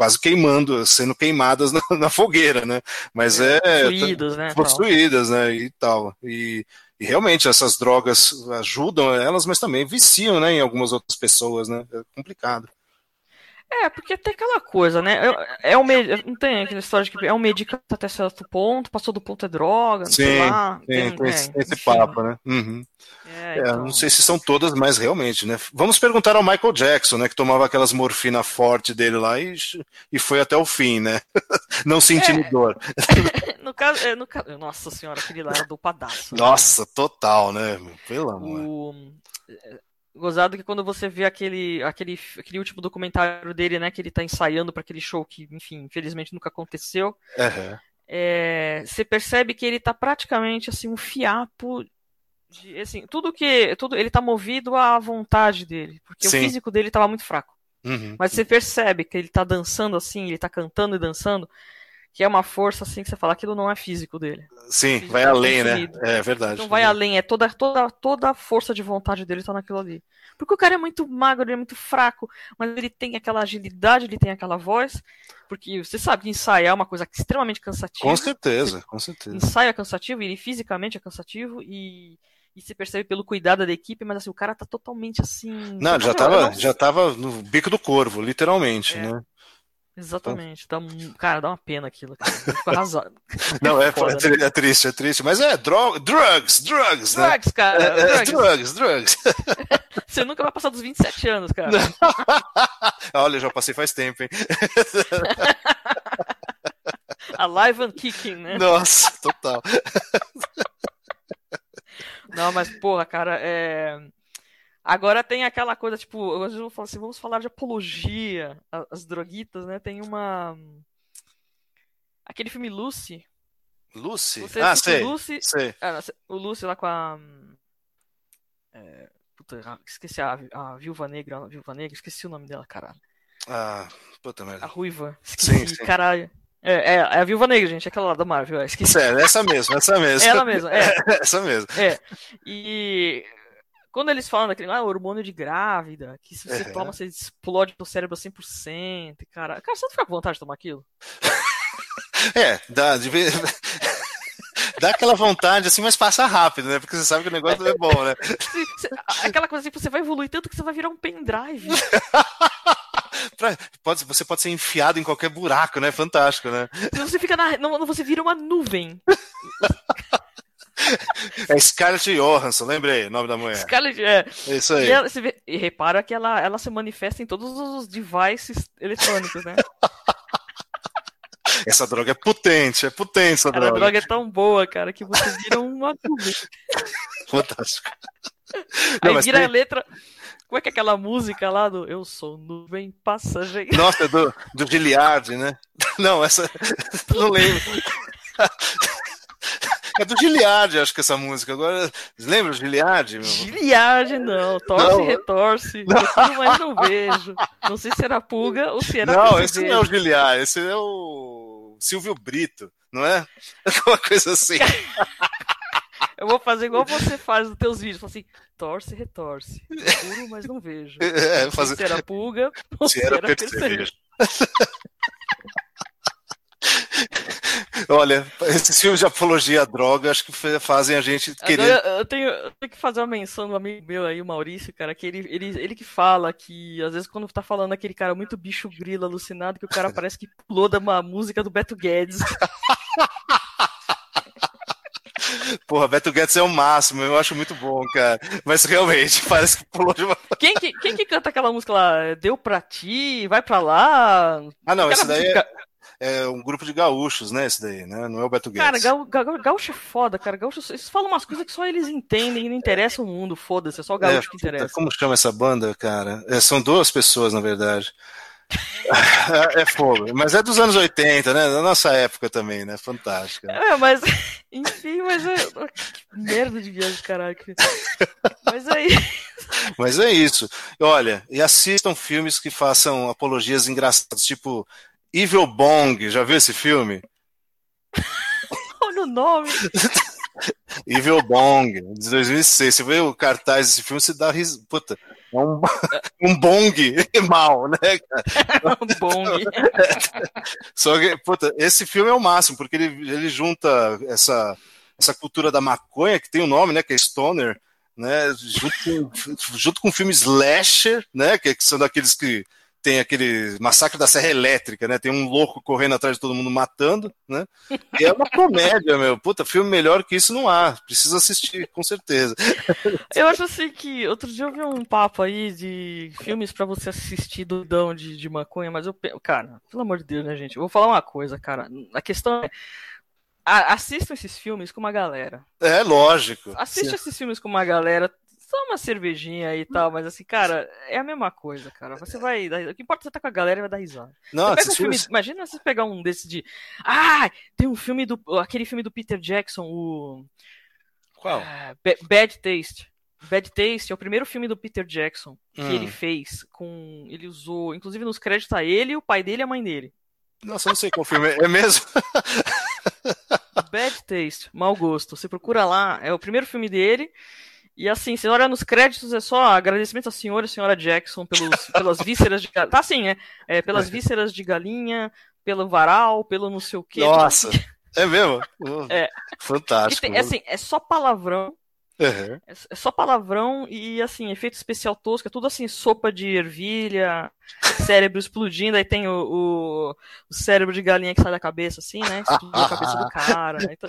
quase queimando, sendo queimadas [laughs] na, na fogueira, né? Mas é, é possuídas, né? Possuídas, né? E tal. E, e, realmente essas drogas ajudam elas, mas também viciam, né? Em algumas outras pessoas, né? É complicado. É, porque tem aquela coisa, né? É, é um não tem aquela história de que é um medicamento até certo ponto, passou do ponto é droga, sim, sei lá. Tem, tem, esse, é, esse papo, né? Uhum. É, é, então... Não sei se são todas, mas realmente, né? Vamos perguntar ao Michael Jackson, né? Que tomava aquelas morfina forte dele lá e, e foi até o fim, né? [laughs] não se intimidou. É. [laughs] no caso, é, no caso, nossa senhora, aquele lá era do padaço. Né? Nossa, né? total, né? Pelo amor. O Gozado que quando você vê aquele, aquele, aquele último documentário dele, né, que ele tá ensaiando para aquele show que, enfim, infelizmente nunca aconteceu, uhum. é, você percebe que ele tá praticamente assim um fiapo de, assim, tudo que, tudo, ele tá movido à vontade dele, porque Sim. o físico dele tava muito fraco. Uhum. Mas você percebe que ele tá dançando assim, ele tá cantando e dançando, que é uma força assim que você fala, aquilo não é físico dele. Sim, físico vai tá além, né? É verdade. Não vai além, é toda, toda, toda a força de vontade dele tá naquilo ali. Porque o cara é muito magro, ele é muito fraco, mas ele tem aquela agilidade, ele tem aquela voz. Porque você sabe que ensaiar é uma coisa extremamente cansativa. Com certeza, com certeza. Ensaio é cansativo, ele fisicamente é cansativo e e se percebe pelo cuidado da equipe, mas assim, o cara tá totalmente assim. Não, já tava, já tava no bico do corvo, literalmente, é. né? Exatamente. Dá um, cara, dá uma pena aquilo. Arrasado. [laughs] Não, é, é, é, triste, é triste. Mas é dro drugs, drugs, né? Drugs, cara. É, é, drugs, drugs. [laughs] Você nunca vai passar dos 27 anos, cara. [laughs] Olha, eu já passei faz tempo, hein? Alive and kicking, né? Nossa, total. Não, mas, porra, cara, é. Agora tem aquela coisa, tipo, eu vou falar assim, vamos falar de apologia às droguitas, né? Tem uma. Aquele filme Lucy. Lucy? Você ah, sei. Lucy... sei. Ah, o Lucy lá com a. É... Puta, esqueci a, a Viúva Negra, a Viúva Negra, esqueci o nome dela, caralho. Ah, puta merda. A Ruiva. Esqueci, sim, sim. caralho. É, é, é, a Viúva Negra, gente, aquela lá da Marvel, é, esqueci. É, essa mesmo, essa mesmo. Ela mesma, é. [laughs] essa mesmo. É. E quando eles falam daquele ah, hormônio de grávida, que se você toma, você explode o cérebro 100%. Cara, cara, você não fica com vontade de tomar aquilo? é, dá, de vez... dá aquela vontade assim, mas passa rápido, né? Porque você sabe que o negócio é bom, né? aquela coisa assim, você vai evoluir tanto que você vai virar um pendrive. [laughs] pode, você pode ser enfiado em qualquer buraco, né? Fantástico, né? Você fica na. Não, você vira uma nuvem. [laughs] É Scarlett Johansson, lembrei o nome da mulher. Scarlett, é. É isso aí. E, ela, vê, e repara que ela, ela se manifesta em todos os devices eletrônicos, né? Essa droga é potente, é potente essa Cara, droga. A droga é tão boa, cara, que você vira uma nuvem. Fantástico. Aí Não, vira tem... a letra. Como é que é aquela música lá do Eu sou nuvem passageira? [laughs] Nossa, é do, do Giliard, né? Não, essa. [laughs] Não lembro. É do Giliard, acho que essa música. Agora, lembra o Giliard? Meu? Giliard, não. Torce Não. e retorce. Não. mas não vejo. Não sei se era pulga ou se era Não, esse não é o Giliard, esse é o Silvio Brito, não é? [laughs] Uma coisa assim. Eu vou fazer igual você faz nos teus vídeos. Fala assim, torce e retorce. Procuro, mas não vejo. [laughs] É, Não fazer... se era pulga ou Se era percevejo. percevejo. [laughs] Olha, esses filmes de apologia à droga acho que fazem a gente querer. Agora, eu, tenho, eu tenho que fazer uma menção do amigo meu aí, o Maurício, cara, que ele, ele, ele que fala que, às vezes, quando tá falando aquele cara muito bicho grilo alucinado, que o cara parece que pulou da uma música do Beto Guedes. [laughs] Porra, Beto Guedes é o máximo, eu acho muito bom, cara. Mas realmente, [laughs] parece que pulou de uma. [laughs] Quem que, quem que canta aquela música lá? Deu pra ti? Vai pra lá? Ah, não, esse daí música- é, é um grupo de gaúchos, né? Esse daí, né? Não é o Beto Guedes. Cara, gaú- gaú- gaúcho é foda, cara. Gaúcho, eles falam umas coisas que só eles entendem e não interessa o mundo, foda-se, é só o gaúcho É, que interessa. Como chama essa banda, cara? É, são duas pessoas, na verdade. [laughs] É, é fogo. Mas é dos anos 80, né? Da nossa época também, né? Fantástica. É, mas, [laughs] enfim, mas é. Que merda de viagem, caralho. que- Mas aí. [laughs] Mas é isso. Olha, e assistam filmes que façam apologias engraçadas, tipo Evil Bong. Já viu esse filme? Olha o nome. [laughs] Evil Bong, de 2006. Você vê o cartaz desse filme, você dá risada. Puta, é um, [laughs] um bong [laughs] mal, né, cara? Um bong. Só que, puta, esse filme é o máximo, porque ele, ele junta essa, essa cultura da maconha, que tem o um nome, né, que é Stoner, né, junto com, junto com o filme Slasher, né, que, que são daqueles que tem aquele massacre da serra elétrica, né? Tem um louco correndo atrás de todo mundo matando, né? E é uma comédia, meu. Puta, filme melhor que isso não há. Precisa assistir, com certeza. Eu acho assim que outro dia eu vi um papo aí de filmes pra você assistir doidão de, de maconha, mas eu, cara, pelo amor de Deus, né, gente? Eu vou falar uma coisa, cara. A questão é. assistam esses filmes com uma galera. É lógico. Assiste esses filmes com uma galera. Só uma cervejinha e tal, mas assim, cara, é a mesma coisa, cara. Você vai. O que importa é você tá com a galera e vai dar risada. Não, Você um filme, imagina você pegar um desse de. Ah, tem um filme do. aquele filme do Peter Jackson, o. Qual? ah, Ba- Bad Taste. Bad Taste é o primeiro filme do Peter Jackson que Hum. ele fez com. Ele usou. Inclusive nos créditos tá ele, o pai dele e a mãe dele. Nossa, eu não sei qual filme é. É mesmo? Bad Taste, mau gosto. Você procura lá, é o primeiro filme dele. E assim, você olha nos créditos, é só agradecimento à senhora e senhora Jackson pelos, [laughs] pelas vísceras de galinha. Tá assim, é, é pelas vísceras de galinha, pelo varal, pelo não sei o quê. Nossa. É mesmo? [laughs] É. Fantástico. tem- é assim, é só palavrão. Uhum. É é só palavrão e assim, efeito especial tosco, é tudo assim, sopa de ervilha, cérebro explodindo, aí tem o, o, o cérebro de galinha que sai da cabeça, assim, né? Explodiu a cabeça do [laughs] cara. Então,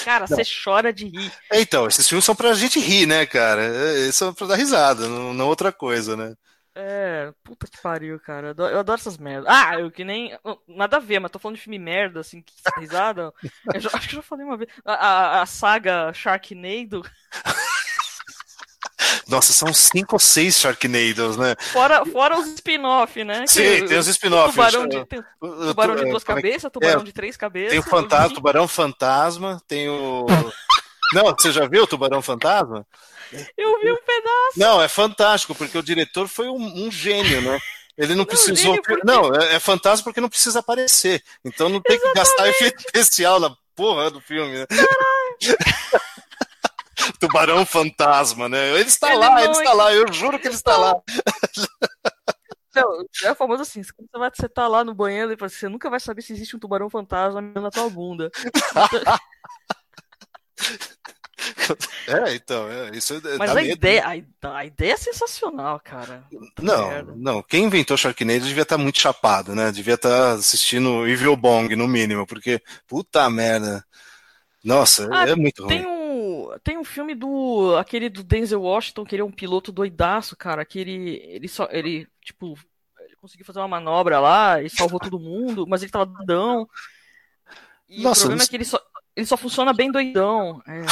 cara, você chora de rir. Então, esses filmes são pra gente rir, né, cara? É, São pra dar risada, não, não outra coisa, né? É, puta que pariu, cara. Eu adoro, eu adoro essas merdas. Ah, eu que nem. Nada a ver, mas tô falando de filme merda, assim, que risada. Eu já- [laughs] acho que eu já falei uma vez. A, a, a saga Sharknado, [laughs] Nossa, são cinco ou seis Sharknados, né? fora, fora os spin-off, né? Que Sim, o- tem os spin-offs. Tubarão de, tem O- o- tubarão de é, duas é que- cabeças, tubarão é, de três cabeças. Tem o fantasma, tubarão fantasma, tem o. [laughs] Não, você já viu o tubarão fantasma? Eu vi um pedaço. Não, é fantástico, porque o diretor foi um, um gênio, né? Ele não precisou. porque- Não, é, é fantástico porque não precisa aparecer. Então não tem que gastar efeito especial na porra do filme. Né? [laughs] [laughs] Tubarão fantasma, né? Ele está Ele lá, não ele está lá, eu juro que ele está lá. [laughs] Não, é famoso assim, quando você vai você tá lá no banheiro e fala assim, você nunca vai saber se existe um tubarão fantasma na tua bunda. [laughs] É, então, é, isso é, Mas a medo, ideia, a, ide- a ideia é sensacional, cara. Puta Não, merda. não. Quem inventou Sharknado devia estar muito chapado, né? Devia estar assistindo Evil Bong, no mínimo, porque puta merda. Nossa, Ah, é muito Tem ruim. Tem um filme do. aquele do Denzel Washington, que ele é um piloto doidaço, cara. Que ele. Ele só. Ele, tipo, ele conseguiu fazer uma manobra lá e salvou todo mundo, mas ele tava doidão. E Nossa, o problema é que ele só, ele só funciona bem doidão. É...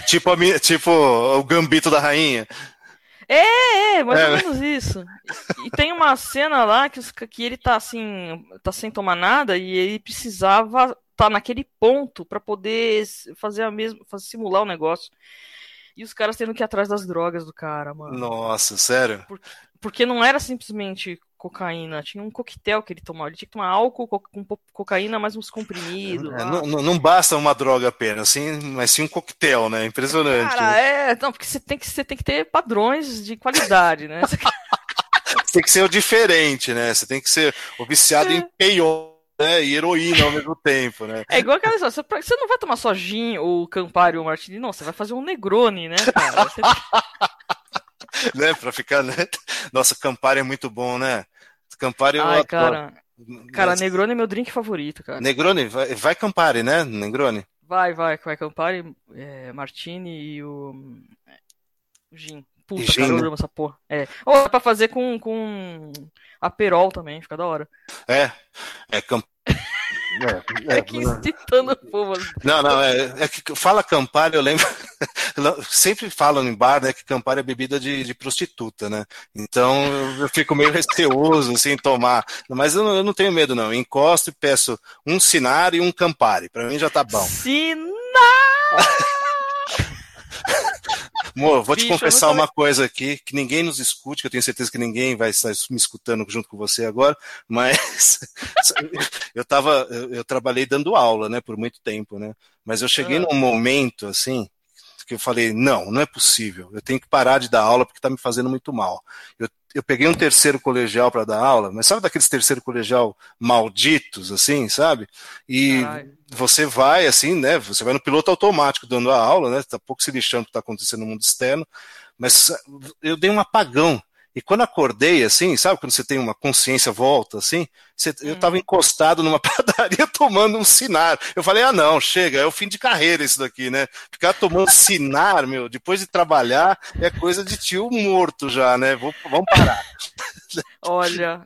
[laughs] tipo, a tipo o gambito da rainha. É, é, mais é. ou menos isso. E tem uma cena lá que, que ele tá assim, tá sem tomar nada e ele precisava tá naquele ponto para poder fazer a mesma, fazer, simular o negócio. E os caras tendo que ir atrás das drogas do cara, mano. Nossa, sério? Porque, porque não era simplesmente cocaína, tinha um coquetel que ele tomava. Ele tinha que tomar álcool com cocaína, mais uns comprimidos. É, não, não, basta uma droga apenas, assim, mas sim um coquetel, né? Impressionante. Cara, é, não, porque você tem que, você tem que ter padrões de qualidade, né? Você [laughs] tem que ser o diferente, né? Você tem que ser o viciado é. em peiote. Né, e heroína ao mesmo tempo, né? É igual aquela história, você não vai tomar só gin ou Campari ou Martini, não, você vai fazer um Negroni, né, cara? Você... [laughs] né, pra ficar, né? Nossa, Campari é muito bom, né? Campari eu Ai, cara. Cara, Negroni é meu drink favorito, cara. Negroni, vai, vai Campari, né? Negroni? Vai, vai, vai Campari, é, Martini e o. o Gin. Puta, cara, eu essa porra. É. Ou oh, pra fazer com, com a Perol também, fica da hora. É, é Campari. [laughs] É, é, [laughs] é que incitando o povo. Não, não, é, é, que fala Campari, eu lembro. [laughs] sempre falam em bar, né, que Campari é bebida de, de prostituta, né? Então eu fico meio receoso, assim, tomar. Mas eu não, eu não tenho medo, não. Eu encosto e peço um Sinar e um Campari. Pra mim já tá bom. Sinar! Amor, vou Bicho, te confessar uma coisa aqui, que ninguém nos escute, que eu tenho certeza que ninguém vai estar me escutando junto com você agora, [laughs] mas eu tava, eu, eu, trabalhei dando aula, né, por muito tempo, né? Mas eu cheguei ah. num momento assim que eu falei, não, não é possível. Eu tenho que parar de dar aula porque está me fazendo muito mal. Eu eu peguei um terceiro colegial para dar aula, mas sabe daqueles terceiro colegial malditos, assim, sabe? E você vai, assim, né? Você vai no piloto automático dando a aula, né? Tá pouco se lixando o que está acontecendo no mundo externo, mas eu dei um apagão. E quando acordei, assim, sabe, quando você tem uma consciência volta, assim, você, eu estava uhum. encostado numa [laughs] padaria tomando um sinar. Eu falei, ah, não, chega, é o fim de carreira isso daqui, né? Ficar tomando sinar, meu, depois de trabalhar, é coisa de tio morto já, né? Vou, vamos parar. [laughs] Olha,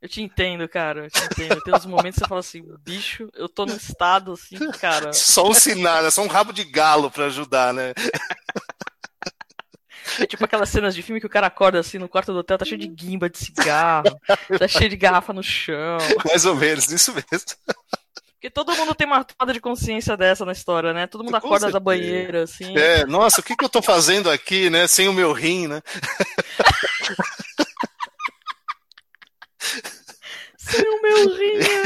eu te entendo, cara. Eu te entendo. Tem uns momentos que você fala assim, bicho, eu tô num estado assim, cara. [laughs] Só um sinar, né? Só um rabo de galo para ajudar, né? [laughs] É tipo aquelas cenas de filme que o cara acorda assim no quarto do hotel, tá cheio de guimba de cigarro, tá cheio de garrafa no chão. Mais ou menos, isso mesmo. Porque todo mundo tem uma tomada de consciência dessa na história, né? Todo mundo Com acorda certeza. da banheira, assim. É, nossa, o que, que eu tô fazendo aqui, né? Sem o meu rim, né? [laughs] Sem o meu rim, né?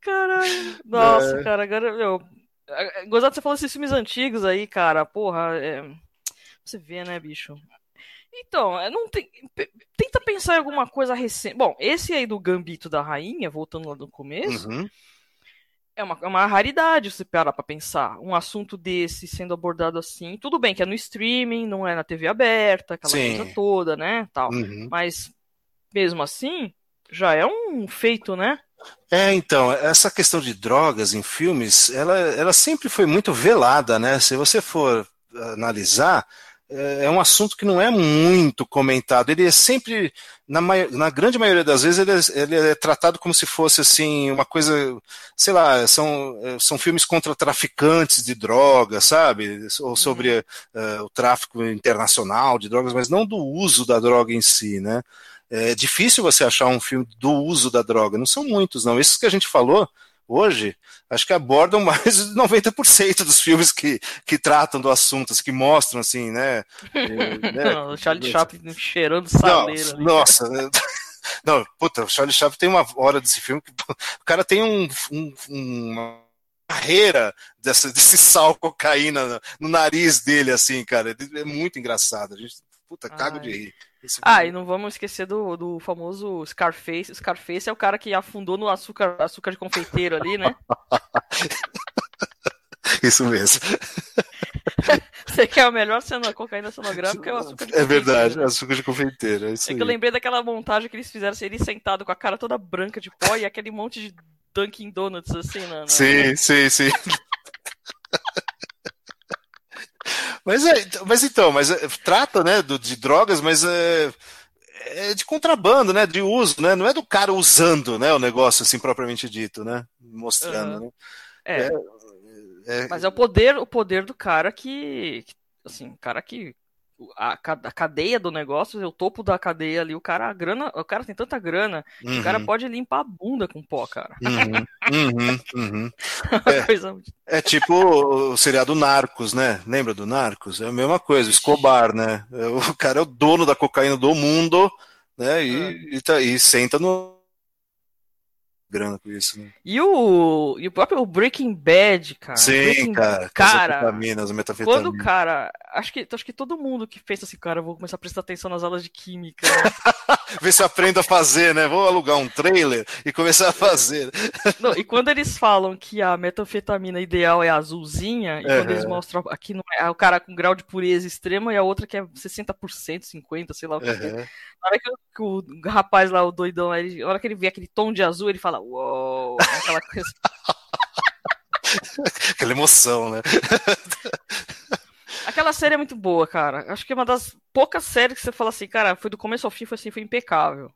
Caralho. Nossa, é. cara, agora, meu. Gozado você falou esses filmes antigos aí, cara. Porra, é você vê, né, bicho? Então, é, não tem. Tenta pensar em alguma coisa recente. Bom, esse aí do Gambito da Rainha, voltando lá no começo, uhum. é, uma, é uma raridade você parar pra pensar. Um assunto desse sendo abordado assim. Tudo bem que é no streaming, não é na TV aberta, aquela Sim. coisa toda, né? Tal. Uhum. Mas, mesmo assim, já é um feito, né? É, então, essa questão de drogas em filmes, ela, ela sempre foi muito velada, né? Se você for analisar, é, é um assunto que não é muito comentado. Ele é sempre, na, na grande maioria das vezes, ele é, ele é, tratado como se fosse assim uma coisa, sei lá, são, é, são filmes contra traficantes de drogas, sabe? Ou sobre uhum. uh, o tráfico internacional de drogas, mas não do uso da droga em si, né? É difícil você achar um filme do uso da droga. Não são muitos, não. Esses que a gente falou hoje, acho que abordam [laughs] mais de 90% dos filmes que, que tratam do assunto, assim, que mostram, assim, né? [laughs] né o Charlie Chaplin cheirando saleira. Não, nossa, né? [laughs] não, puta, o Charlie Chaplin tem uma hora desse filme que o cara tem um, um uma carreira dessa, desse sal cocaína no, no, nariz dele, assim, cara. É muito engraçado. A gente, puta, cago Ai. de rir. Ah, e não vamos esquecer do, do famoso Scarface. Scarface é o cara que afundou no açúcar, açúcar de confeiteiro ali, né? [laughs] Isso mesmo. [laughs] Você quer a melhor cena cocaína cenográfica é o açúcar de É verdade, né? açúcar de confeiteiro. É, isso é que eu lembrei daquela montagem que eles fizeram, assim, ele sentado com a cara toda branca de pó e aquele monte de Dunkin' Donuts assim, né? Sim, sim, sim. [laughs] Mas, é, mas então, mas é, trata, né, do, de drogas, mas é, é, de contrabando, né, de uso, né, não é do cara usando, né, o negócio assim propriamente dito, né, mostrando, uhum. né. É. é. É... Mas é o poder, o poder do cara que, que assim, cara que a, a, cadeia do negócio, o topo da cadeia ali, o cara, a grana, o cara tem tanta grana, uhum. o cara uhum. pode limpar a bunda com pó, cara. Uhum, uhum, uhum. [laughs] é, coisa... é, tipo o seriado Narcos, né? Lembra do Narcos? É a mesma coisa, Escobar, né? O cara é o dono da cocaína do mundo, né? E, é. e, tá, e senta no grana com isso, né? E o, e o próprio Breaking Bad, cara. Sim, Breaking, cara. Cara, quando o cara. Acho que, acho que todo mundo que pensa assim, cara, eu vou começar a prestar atenção nas aulas de química. Né? [laughs] Ver se aprendo a fazer, né? Vou alugar um trailer e começar a fazer. Não, e quando eles falam que a metanfetamina ideal é azulzinha, e uhum. quando eles mostram aqui não é, o cara com grau de pureza extrema e a outra que é 60%, 50%, sei lá o que. Uhum. Na hora que, que, o rapaz lá, o doidão, ele, na hora que ele vê aquele tom de azul, ele fala, uou, aquela coisa. [laughs] aquela emoção, né? Aquela série é muito boa, cara. Acho que é uma das poucas séries que você fala assim, cara, foi do começo ao fim, foi assim, foi impecável.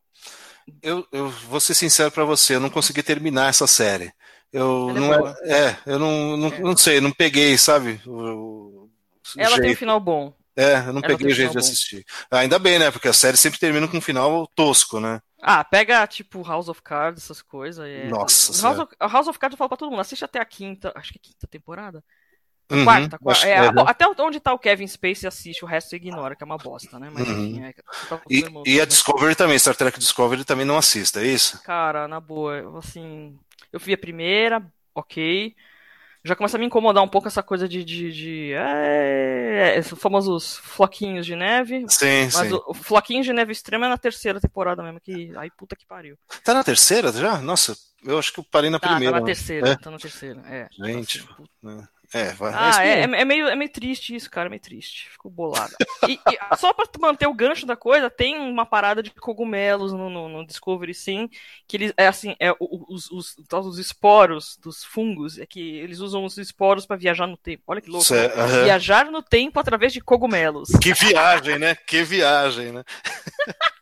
Eu, eu vou ser sincero para você, eu não consegui terminar essa série. Eu Ela é não é, é, eu não, não, é. não sei, não peguei, sabe? O, o Ela jeito. tem um final bom. É, eu não Ela peguei o jeito de assistir. Ah, ainda bem, né? Porque a série sempre termina com um final tosco, né? Ah, pega tipo House of Cards, essas coisas. É... Nossa. House of, House of Cards eu falo pra todo mundo, assiste até a quinta, acho que é quinta temporada. Uhum, quarta, quarta. É, uhum. Até onde tá o Kevin Space assiste, o resto você ignora, que é uma bosta, né? Mas uhum. enfim, é, tá e, e, a Discovery também, Star Trek Discovery também não assista, é isso? Cara, na boa, assim. Eu vi a primeira, ok já começa a me incomodar um pouco essa coisa de. de, de é, é, os famosos floquinhos de neve. Sim, mas sim. O, o floquinho de neve extrema é na terceira temporada mesmo, que. Aí puta que pariu. Tá na terceira já? Nossa, eu acho que eu parei na tá, primeira. Tá na terceira, é? tá na terceira, é. Gente, então, assim, é, vai. Ah, é, é, é, meio, é meio triste isso, cara, é meio triste. Fico bolado. E, e, [laughs] só pra manter o gancho da coisa, tem uma parada de cogumelos no, no, no Discovery, sim, que eles, é assim, é, os, os, os, esporos dos fungos, é que eles usam os esporos para viajar no tempo. Olha que louco. Uh -huh. Viajar no tempo através de cogumelos. Que viagem, né? Que viagem, né? [laughs]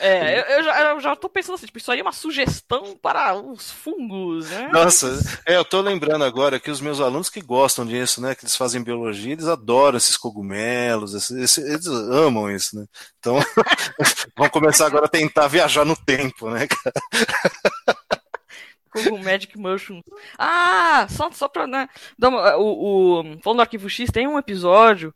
É, eu, eu, já, eu já tô pensando assim, tipo, isso aí é uma sugestão para os fungos, né? Nossa, é, eu tô lembrando agora que os meus alunos que gostam disso, né, que eles fazem biologia, eles adoram esses cogumelos, esses, eles amam isso, né? Então, [laughs] vamos começar agora a tentar viajar no tempo, né, cara? Como Magic Mushroom. Ah, só, só pra, né, uma, o, o, falando do Arquivo X, tem um episódio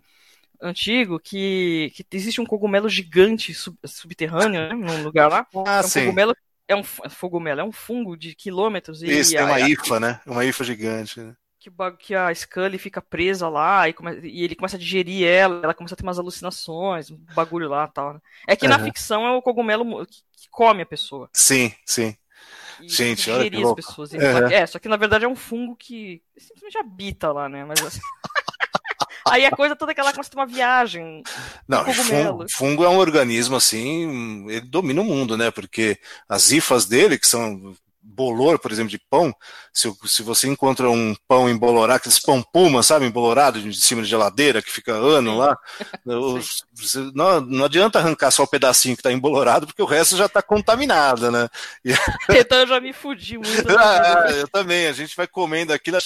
antigo que, que existe um cogumelo gigante sub, subterrâneo, né, num lugar lá. Ah, é um sim. cogumelo é um fogumelo, é um fungo de quilômetros. E Isso, é uma ifa, né? Uma ifa gigante. Né? Que, que a Scully fica presa lá e, come, e, ele começa a digerir ela, ela começa a ter umas alucinações, um bagulho lá tal. Né? É que uhum. na ficção é o cogumelo que, que come a pessoa. Sim, sim. E Gente, olha que louco. pessoas. Uhum. É, só que na verdade é um fungo que simplesmente habita lá, né? Mas assim... [laughs] Aí a coisa toda que ela começa a ter uma viagem. Não, fungo, fungo, é um organismo assim, ele domina o mundo, né? Porque as ifas dele, que são bolor, por exemplo, de pão, se, se você encontra um pão embolorado, aqueles pão puma, sabe, embolorado de cima de geladeira, que fica ano lá, [laughs] não, não adianta arrancar só o pedacinho que está embolorado, porque o resto já está contaminado, né? E... [laughs] Então eu já me fudi muito. ah, [laughs] eu também, a gente vai comendo aquilo,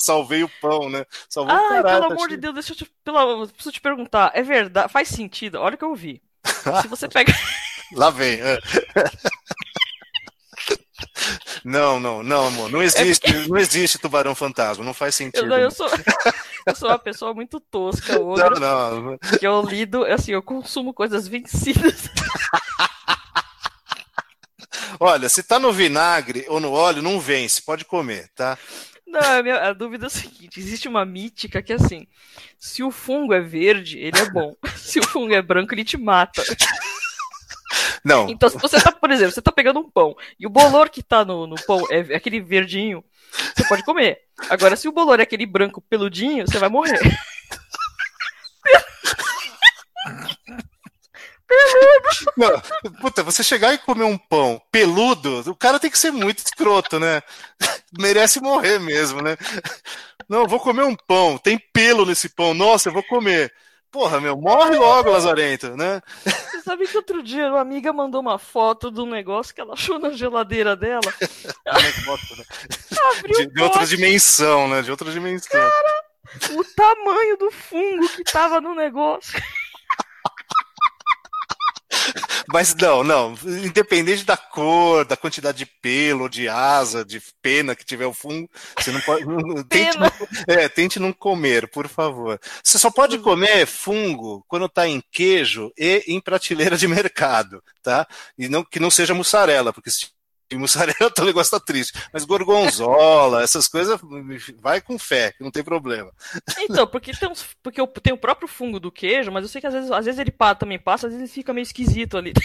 salvei o pão, né? Salvou Ai, pelo tá amor de Deus, deixa eu te, pela, preciso te perguntar. É verdade, faz sentido, olha o que eu vi. Se você [laughs] pega. Lá vem. É. Não, não, não, amor. Não existe, é porque... não existe tubarão fantasma, não faz sentido. Eu, não, eu, sou, [laughs] eu sou uma pessoa muito tosca hoje. Não, não. Que eu lido, assim, eu consumo coisas vencidas. Olha, se tá no vinagre ou no óleo, não vence, pode comer, tá? Não, a, minha, a dúvida é a seguinte: existe uma mítica que é assim: se o fungo é verde, ele é bom. [laughs] se o fungo é branco, ele te mata. Não. Então, se você tá, por exemplo, você tá pegando um pão e o bolor que tá no, no pão é, é aquele verdinho, você pode comer. Agora, se o bolor é aquele branco peludinho, você vai morrer. [laughs] peludo. Não, puta, você chegar e comer um pão peludo, o cara tem que ser muito escroto, né? Merece morrer mesmo, né? Não, vou comer um pão. Tem pelo nesse pão. Nossa, eu vou comer. Porra, meu, morre logo, Lazarento, né? Você sabe que outro dia uma amiga mandou uma foto de um negócio que ela achou na geladeira dela. [laughs] de, de outra dimensão, né? De outra dimensão. Cara, o tamanho do fungo que tava no negócio. Mas não, não. Independente da cor, da quantidade de pelo, de asa, de pena que tiver o fungo, você não pode. tente, não, é, tente não comer, por favor. Você só pode uhum. comer fungo quando está em queijo e em prateleira de [laughs] mercado, tá? E não, que não seja mussarela, porque se e mussarela, [laughs] o negócio tá triste. Mas gorgonzola, essas coisas, vai com fé, que não tem problema. Então, porque tem, uns, porque tem o próprio fungo do queijo, mas eu sei que às vezes, às vezes ele também passa, às vezes ele fica meio esquisito ali. [laughs]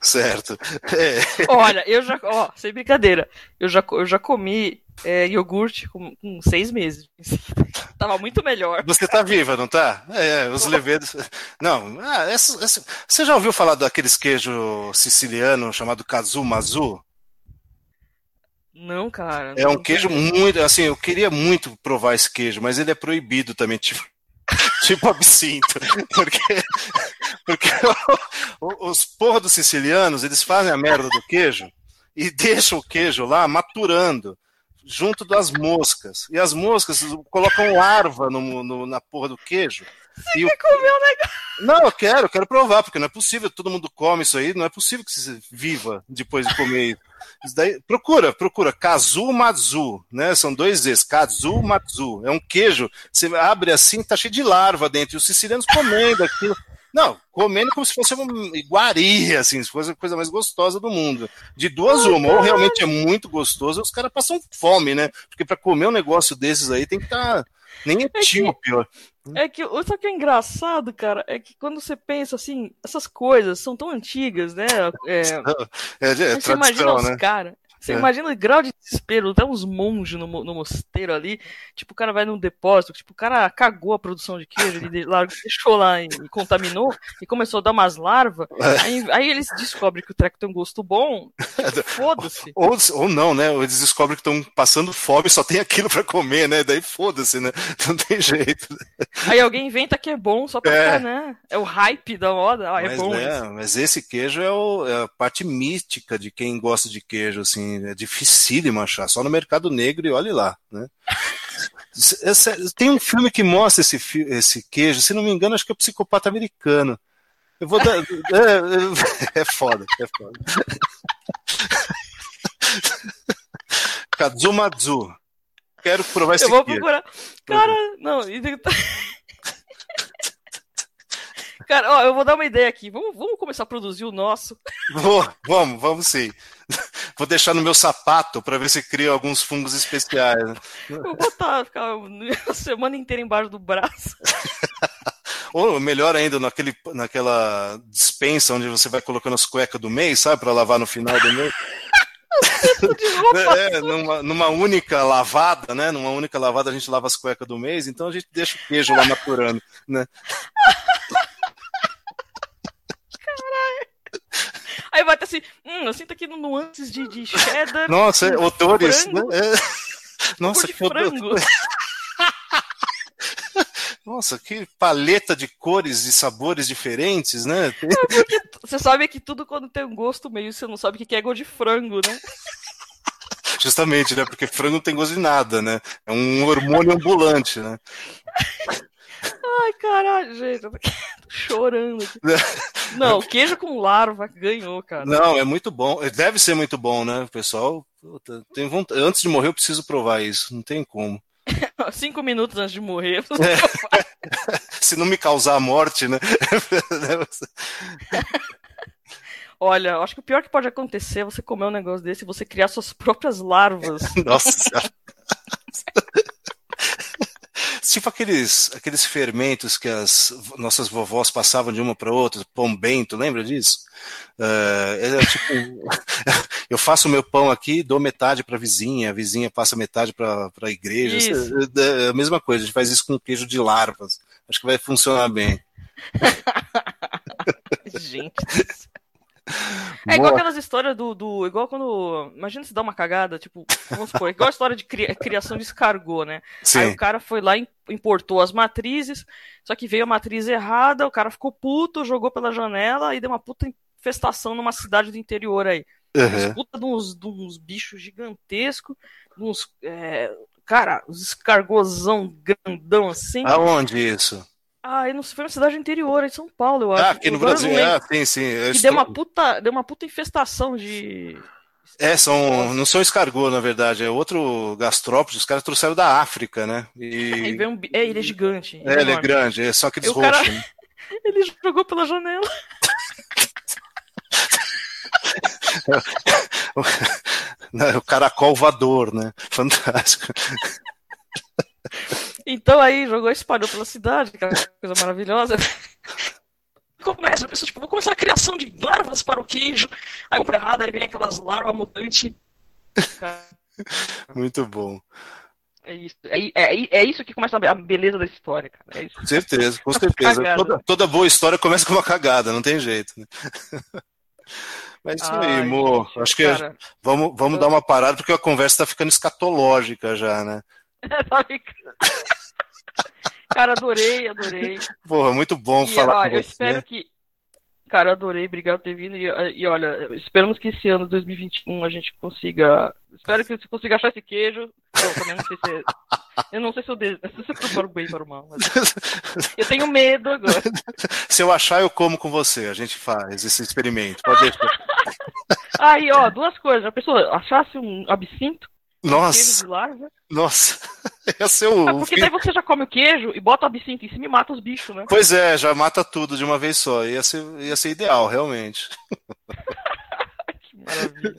certo. É. Olha, eu já, ó, sem brincadeira, eu já, eu já comi é, iogurte com, com, seis meses. [laughs] Tava muito melhor. Você tá viva, não tá? É, é os levedos. Não, ah, essa, essa... você já ouviu falar daqueles queijo siciliano chamado Kazumazu? Não, cara. É um queijo muito. Assim, eu queria muito provar esse queijo, mas ele é proibido também. [laughs] Tipo, tipo absinto. Porque, porque [laughs] os porra dos sicilianos, eles fazem a merda do queijo e deixam o queijo lá maturando junto das moscas. E as moscas colocam larva no, no na porra do queijo. Você e quer o... comer o negócio? Não, eu quero, eu quero provar, porque não é possível, todo mundo come isso aí, não é possível que você viva depois de comer isso. isso daí, procura, procura, Kazu Matsu, né? São dois Z's, Kazu Matsu. É um queijo, você abre assim, tá cheio de larva dentro, e os sicilianos comendo aquilo. Não, comendo como se fosse uma iguaria, assim, se fosse a coisa mais gostosa do mundo. De duas uma, ou realmente é muito gostoso, ou os caras passam fome, né? Porque para comer um negócio desses aí tem que estar. Tá... Nem é pior. É que, só que é engraçado, cara, é que quando você pensa assim, essas coisas são tão antigas, né? É, é, [laughs] é, é você imagina os né? caras. Você é. imagina o grau de desespero, até uns monges no, no mosteiro ali, tipo, o cara vai num depósito, tipo, o cara cagou a produção de queijo, ele largou, deixou lá e, e, contaminou, e começou a dar umas larvas, é. aí, aí, eles descobrem que o treco tem um gosto bom, [laughs] foda-se. Ou, ou não, né, eles descobrem que estão passando fome, só tem aquilo para comer, né, daí foda-se, né, [laughs] não tem jeito. Aí alguém inventa que é bom só pra é. Ficar, né, é o hype da moda, ah, é mas, bom né, Mas esse queijo é, o, é a parte mística de quem gosta de queijo, assim, é dificílimo achar, só no mercado negro e olhe lá, né? [laughs] Tem um filme que mostra esse, esse queijo, se não me engano, acho que é o Psicopata Americano. Eu vou dar. É, é, [laughs] é foda, é foda. [laughs] Quero provar esse Eu vou procurar. Cara, não. Cara, ó, eu vou dar uma ideia aqui. Vamos, vamos começar a produzir o nosso. Vou, vamos, vamos sim. Vou deixar no meu sapato para ver se cria alguns fungos especiais. Vou botar, ficar a semana inteira embaixo do braço. [laughs] Ou melhor ainda, naquele, naquela dispensa onde você vai colocando as cuecas do mês, sabe? Para lavar no final do mês. [laughs] é, numa, numa, única lavada, né? Numa única lavada a gente lava as cuecas do mês, então a gente deixa o queijo lá maturando, né? [laughs] Aí vai estar assim, hum, eu sinto aqui nuances de, de cheddar. Nossa, é, odores, né? É. Nossa, que frango. [laughs] Nossa, que paleta de cores e sabores diferentes, né? [laughs] Você sabe que tudo quando tem um gosto meio, você não sabe o que é gosto de frango, né? [laughs] Justamente, né? Porque frango não tem gosto de nada, né? É um hormônio ambulante, né? Ai, caralho, gente, eu tô [laughs] chorando aqui. [laughs] Não, queijo com larva ganhou, cara. Não, é muito bom. Deve ser muito bom, né, pessoal? Tem vontade... Antes de morrer, eu preciso provar isso. Não tem como. [laughs] Cinco minutos antes de morrer. É. Se não me causar a morte, né? Olha, acho que o pior que pode acontecer é você comer um negócio desse e você criar suas próprias larvas. Nossa senhora tipo aqueles, aqueles fermentos que as nossas vovós passavam de uma para outra, pão bento, lembra disso? Uh, é tipo, [laughs] eu faço o meu pão aqui, dou metade para a vizinha, a vizinha passa metade para a igreja. É, é a mesma coisa, a gente faz isso com queijo de larvas. Acho que vai funcionar bem. [laughs] gente. É igual aquelas histórias do, do. Igual quando. Imagina se dá uma cagada, tipo, vamos supor, igual a história de cria, criação de escargot, né? Sim. Aí o cara foi lá e importou as matrizes, só que veio a matriz errada, o cara ficou puto, jogou pela janela e deu uma puta infestação numa cidade do interior aí. Uhum. Puta de uns, de uns bichos gigantescos, uns. É, cara, os escargozão grandão assim. Aonde isso? Ah, eu não sei, foi na cidade interior, em São Paulo, eu ah, acho. Ah, aqui no Brasil, ah, sim, sim. Que estou... deu, uma puta, deu uma puta infestação de. É, são, não são escargot, na verdade, é outro gastrópode, os caras trouxeram da África, né? E... [laughs] É, um... é ele é gigante. É, ele é grande, é só aqueles roxos. Cara... Né? [laughs] ele jogou pela janela. [laughs] o caracol voador, né? Fantástico. Então aí jogou espalhou pela cidade, que é coisa maravilhosa. [laughs] Começa, a pessoa, tipo, vou começar a criação de larvas para o queijo. Aí compra errado, aí vem aquelas larvas mutantes. [laughs] Muito bom. É isso, é, é, é, isso que começa a beleza da história, cara. É com certeza, com certeza. Toda, toda, boa história começa com uma cagada, não tem jeito. Né? [laughs] Mas isso aí, Mo. Acho que cara, vamos, vamos eu... dar uma parada porque a conversa está ficando escatológica já, né? tá ficando. Cara, adorei, adorei. Porra, muito bom e, falar olha, com você. Eu espero que. Cara, adorei, obrigado por ter vindo. E, e, olha, esperamos que esse ano, 2021, a gente consiga. Espero que você consiga achar esse queijo. Eu também não sei se. Eu não sei se eu, de... se eu preparo bem para o mal. Mas... Eu tenho medo agora. [laughs] Se eu achar, eu como com você. A gente faz esse experimento. Pode deixar. Aí, ó, duas coisas. A pessoa achasse um absinto, nossa. Nossa. [laughs] Ia ser o. Ah, porque daí você já come o queijo e bota o absinto em cima e mata os bichos, né? Pois é, já mata tudo de uma vez só. Ia ser, ia ser ideal, realmente. [laughs] que maravilha.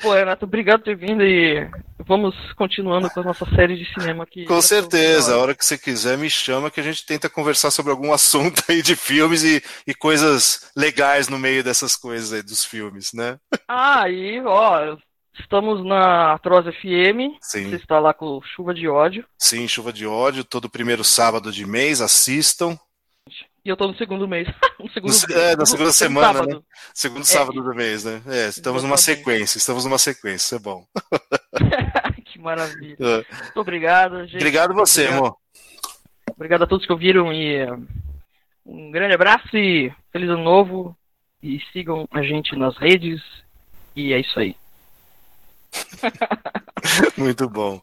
Pô, Renato, obrigado por ter vindo e vamos continuando com a nossa série de cinema aqui. Com certeza, a hora que você quiser me chama que a gente tenta conversar sobre algum [laughs] assunto aí de filmes e, e coisas legais no meio dessas coisas aí dos filmes, né? Ah, e ó, Estamos na Atroz FM. Sim. Você está lá com Chuva de Ódio. Sim, Chuva de Ódio, todo primeiro sábado de mês, assistam. E eu estou no segundo mês. [laughs] no segundo, é, na segunda semana, sábado. né? Segundo é. sábado do mês, né? É, estamos numa sequência, estamos numa sequência, é bom. [laughs] que maravilha. É. Muito obrigado, gente. Obrigado você, obrigado. amor. Obrigado a todos que ouviram e um grande abraço e feliz ano novo. E sigam a gente nas redes. E é isso aí. [laughs] Muito bom.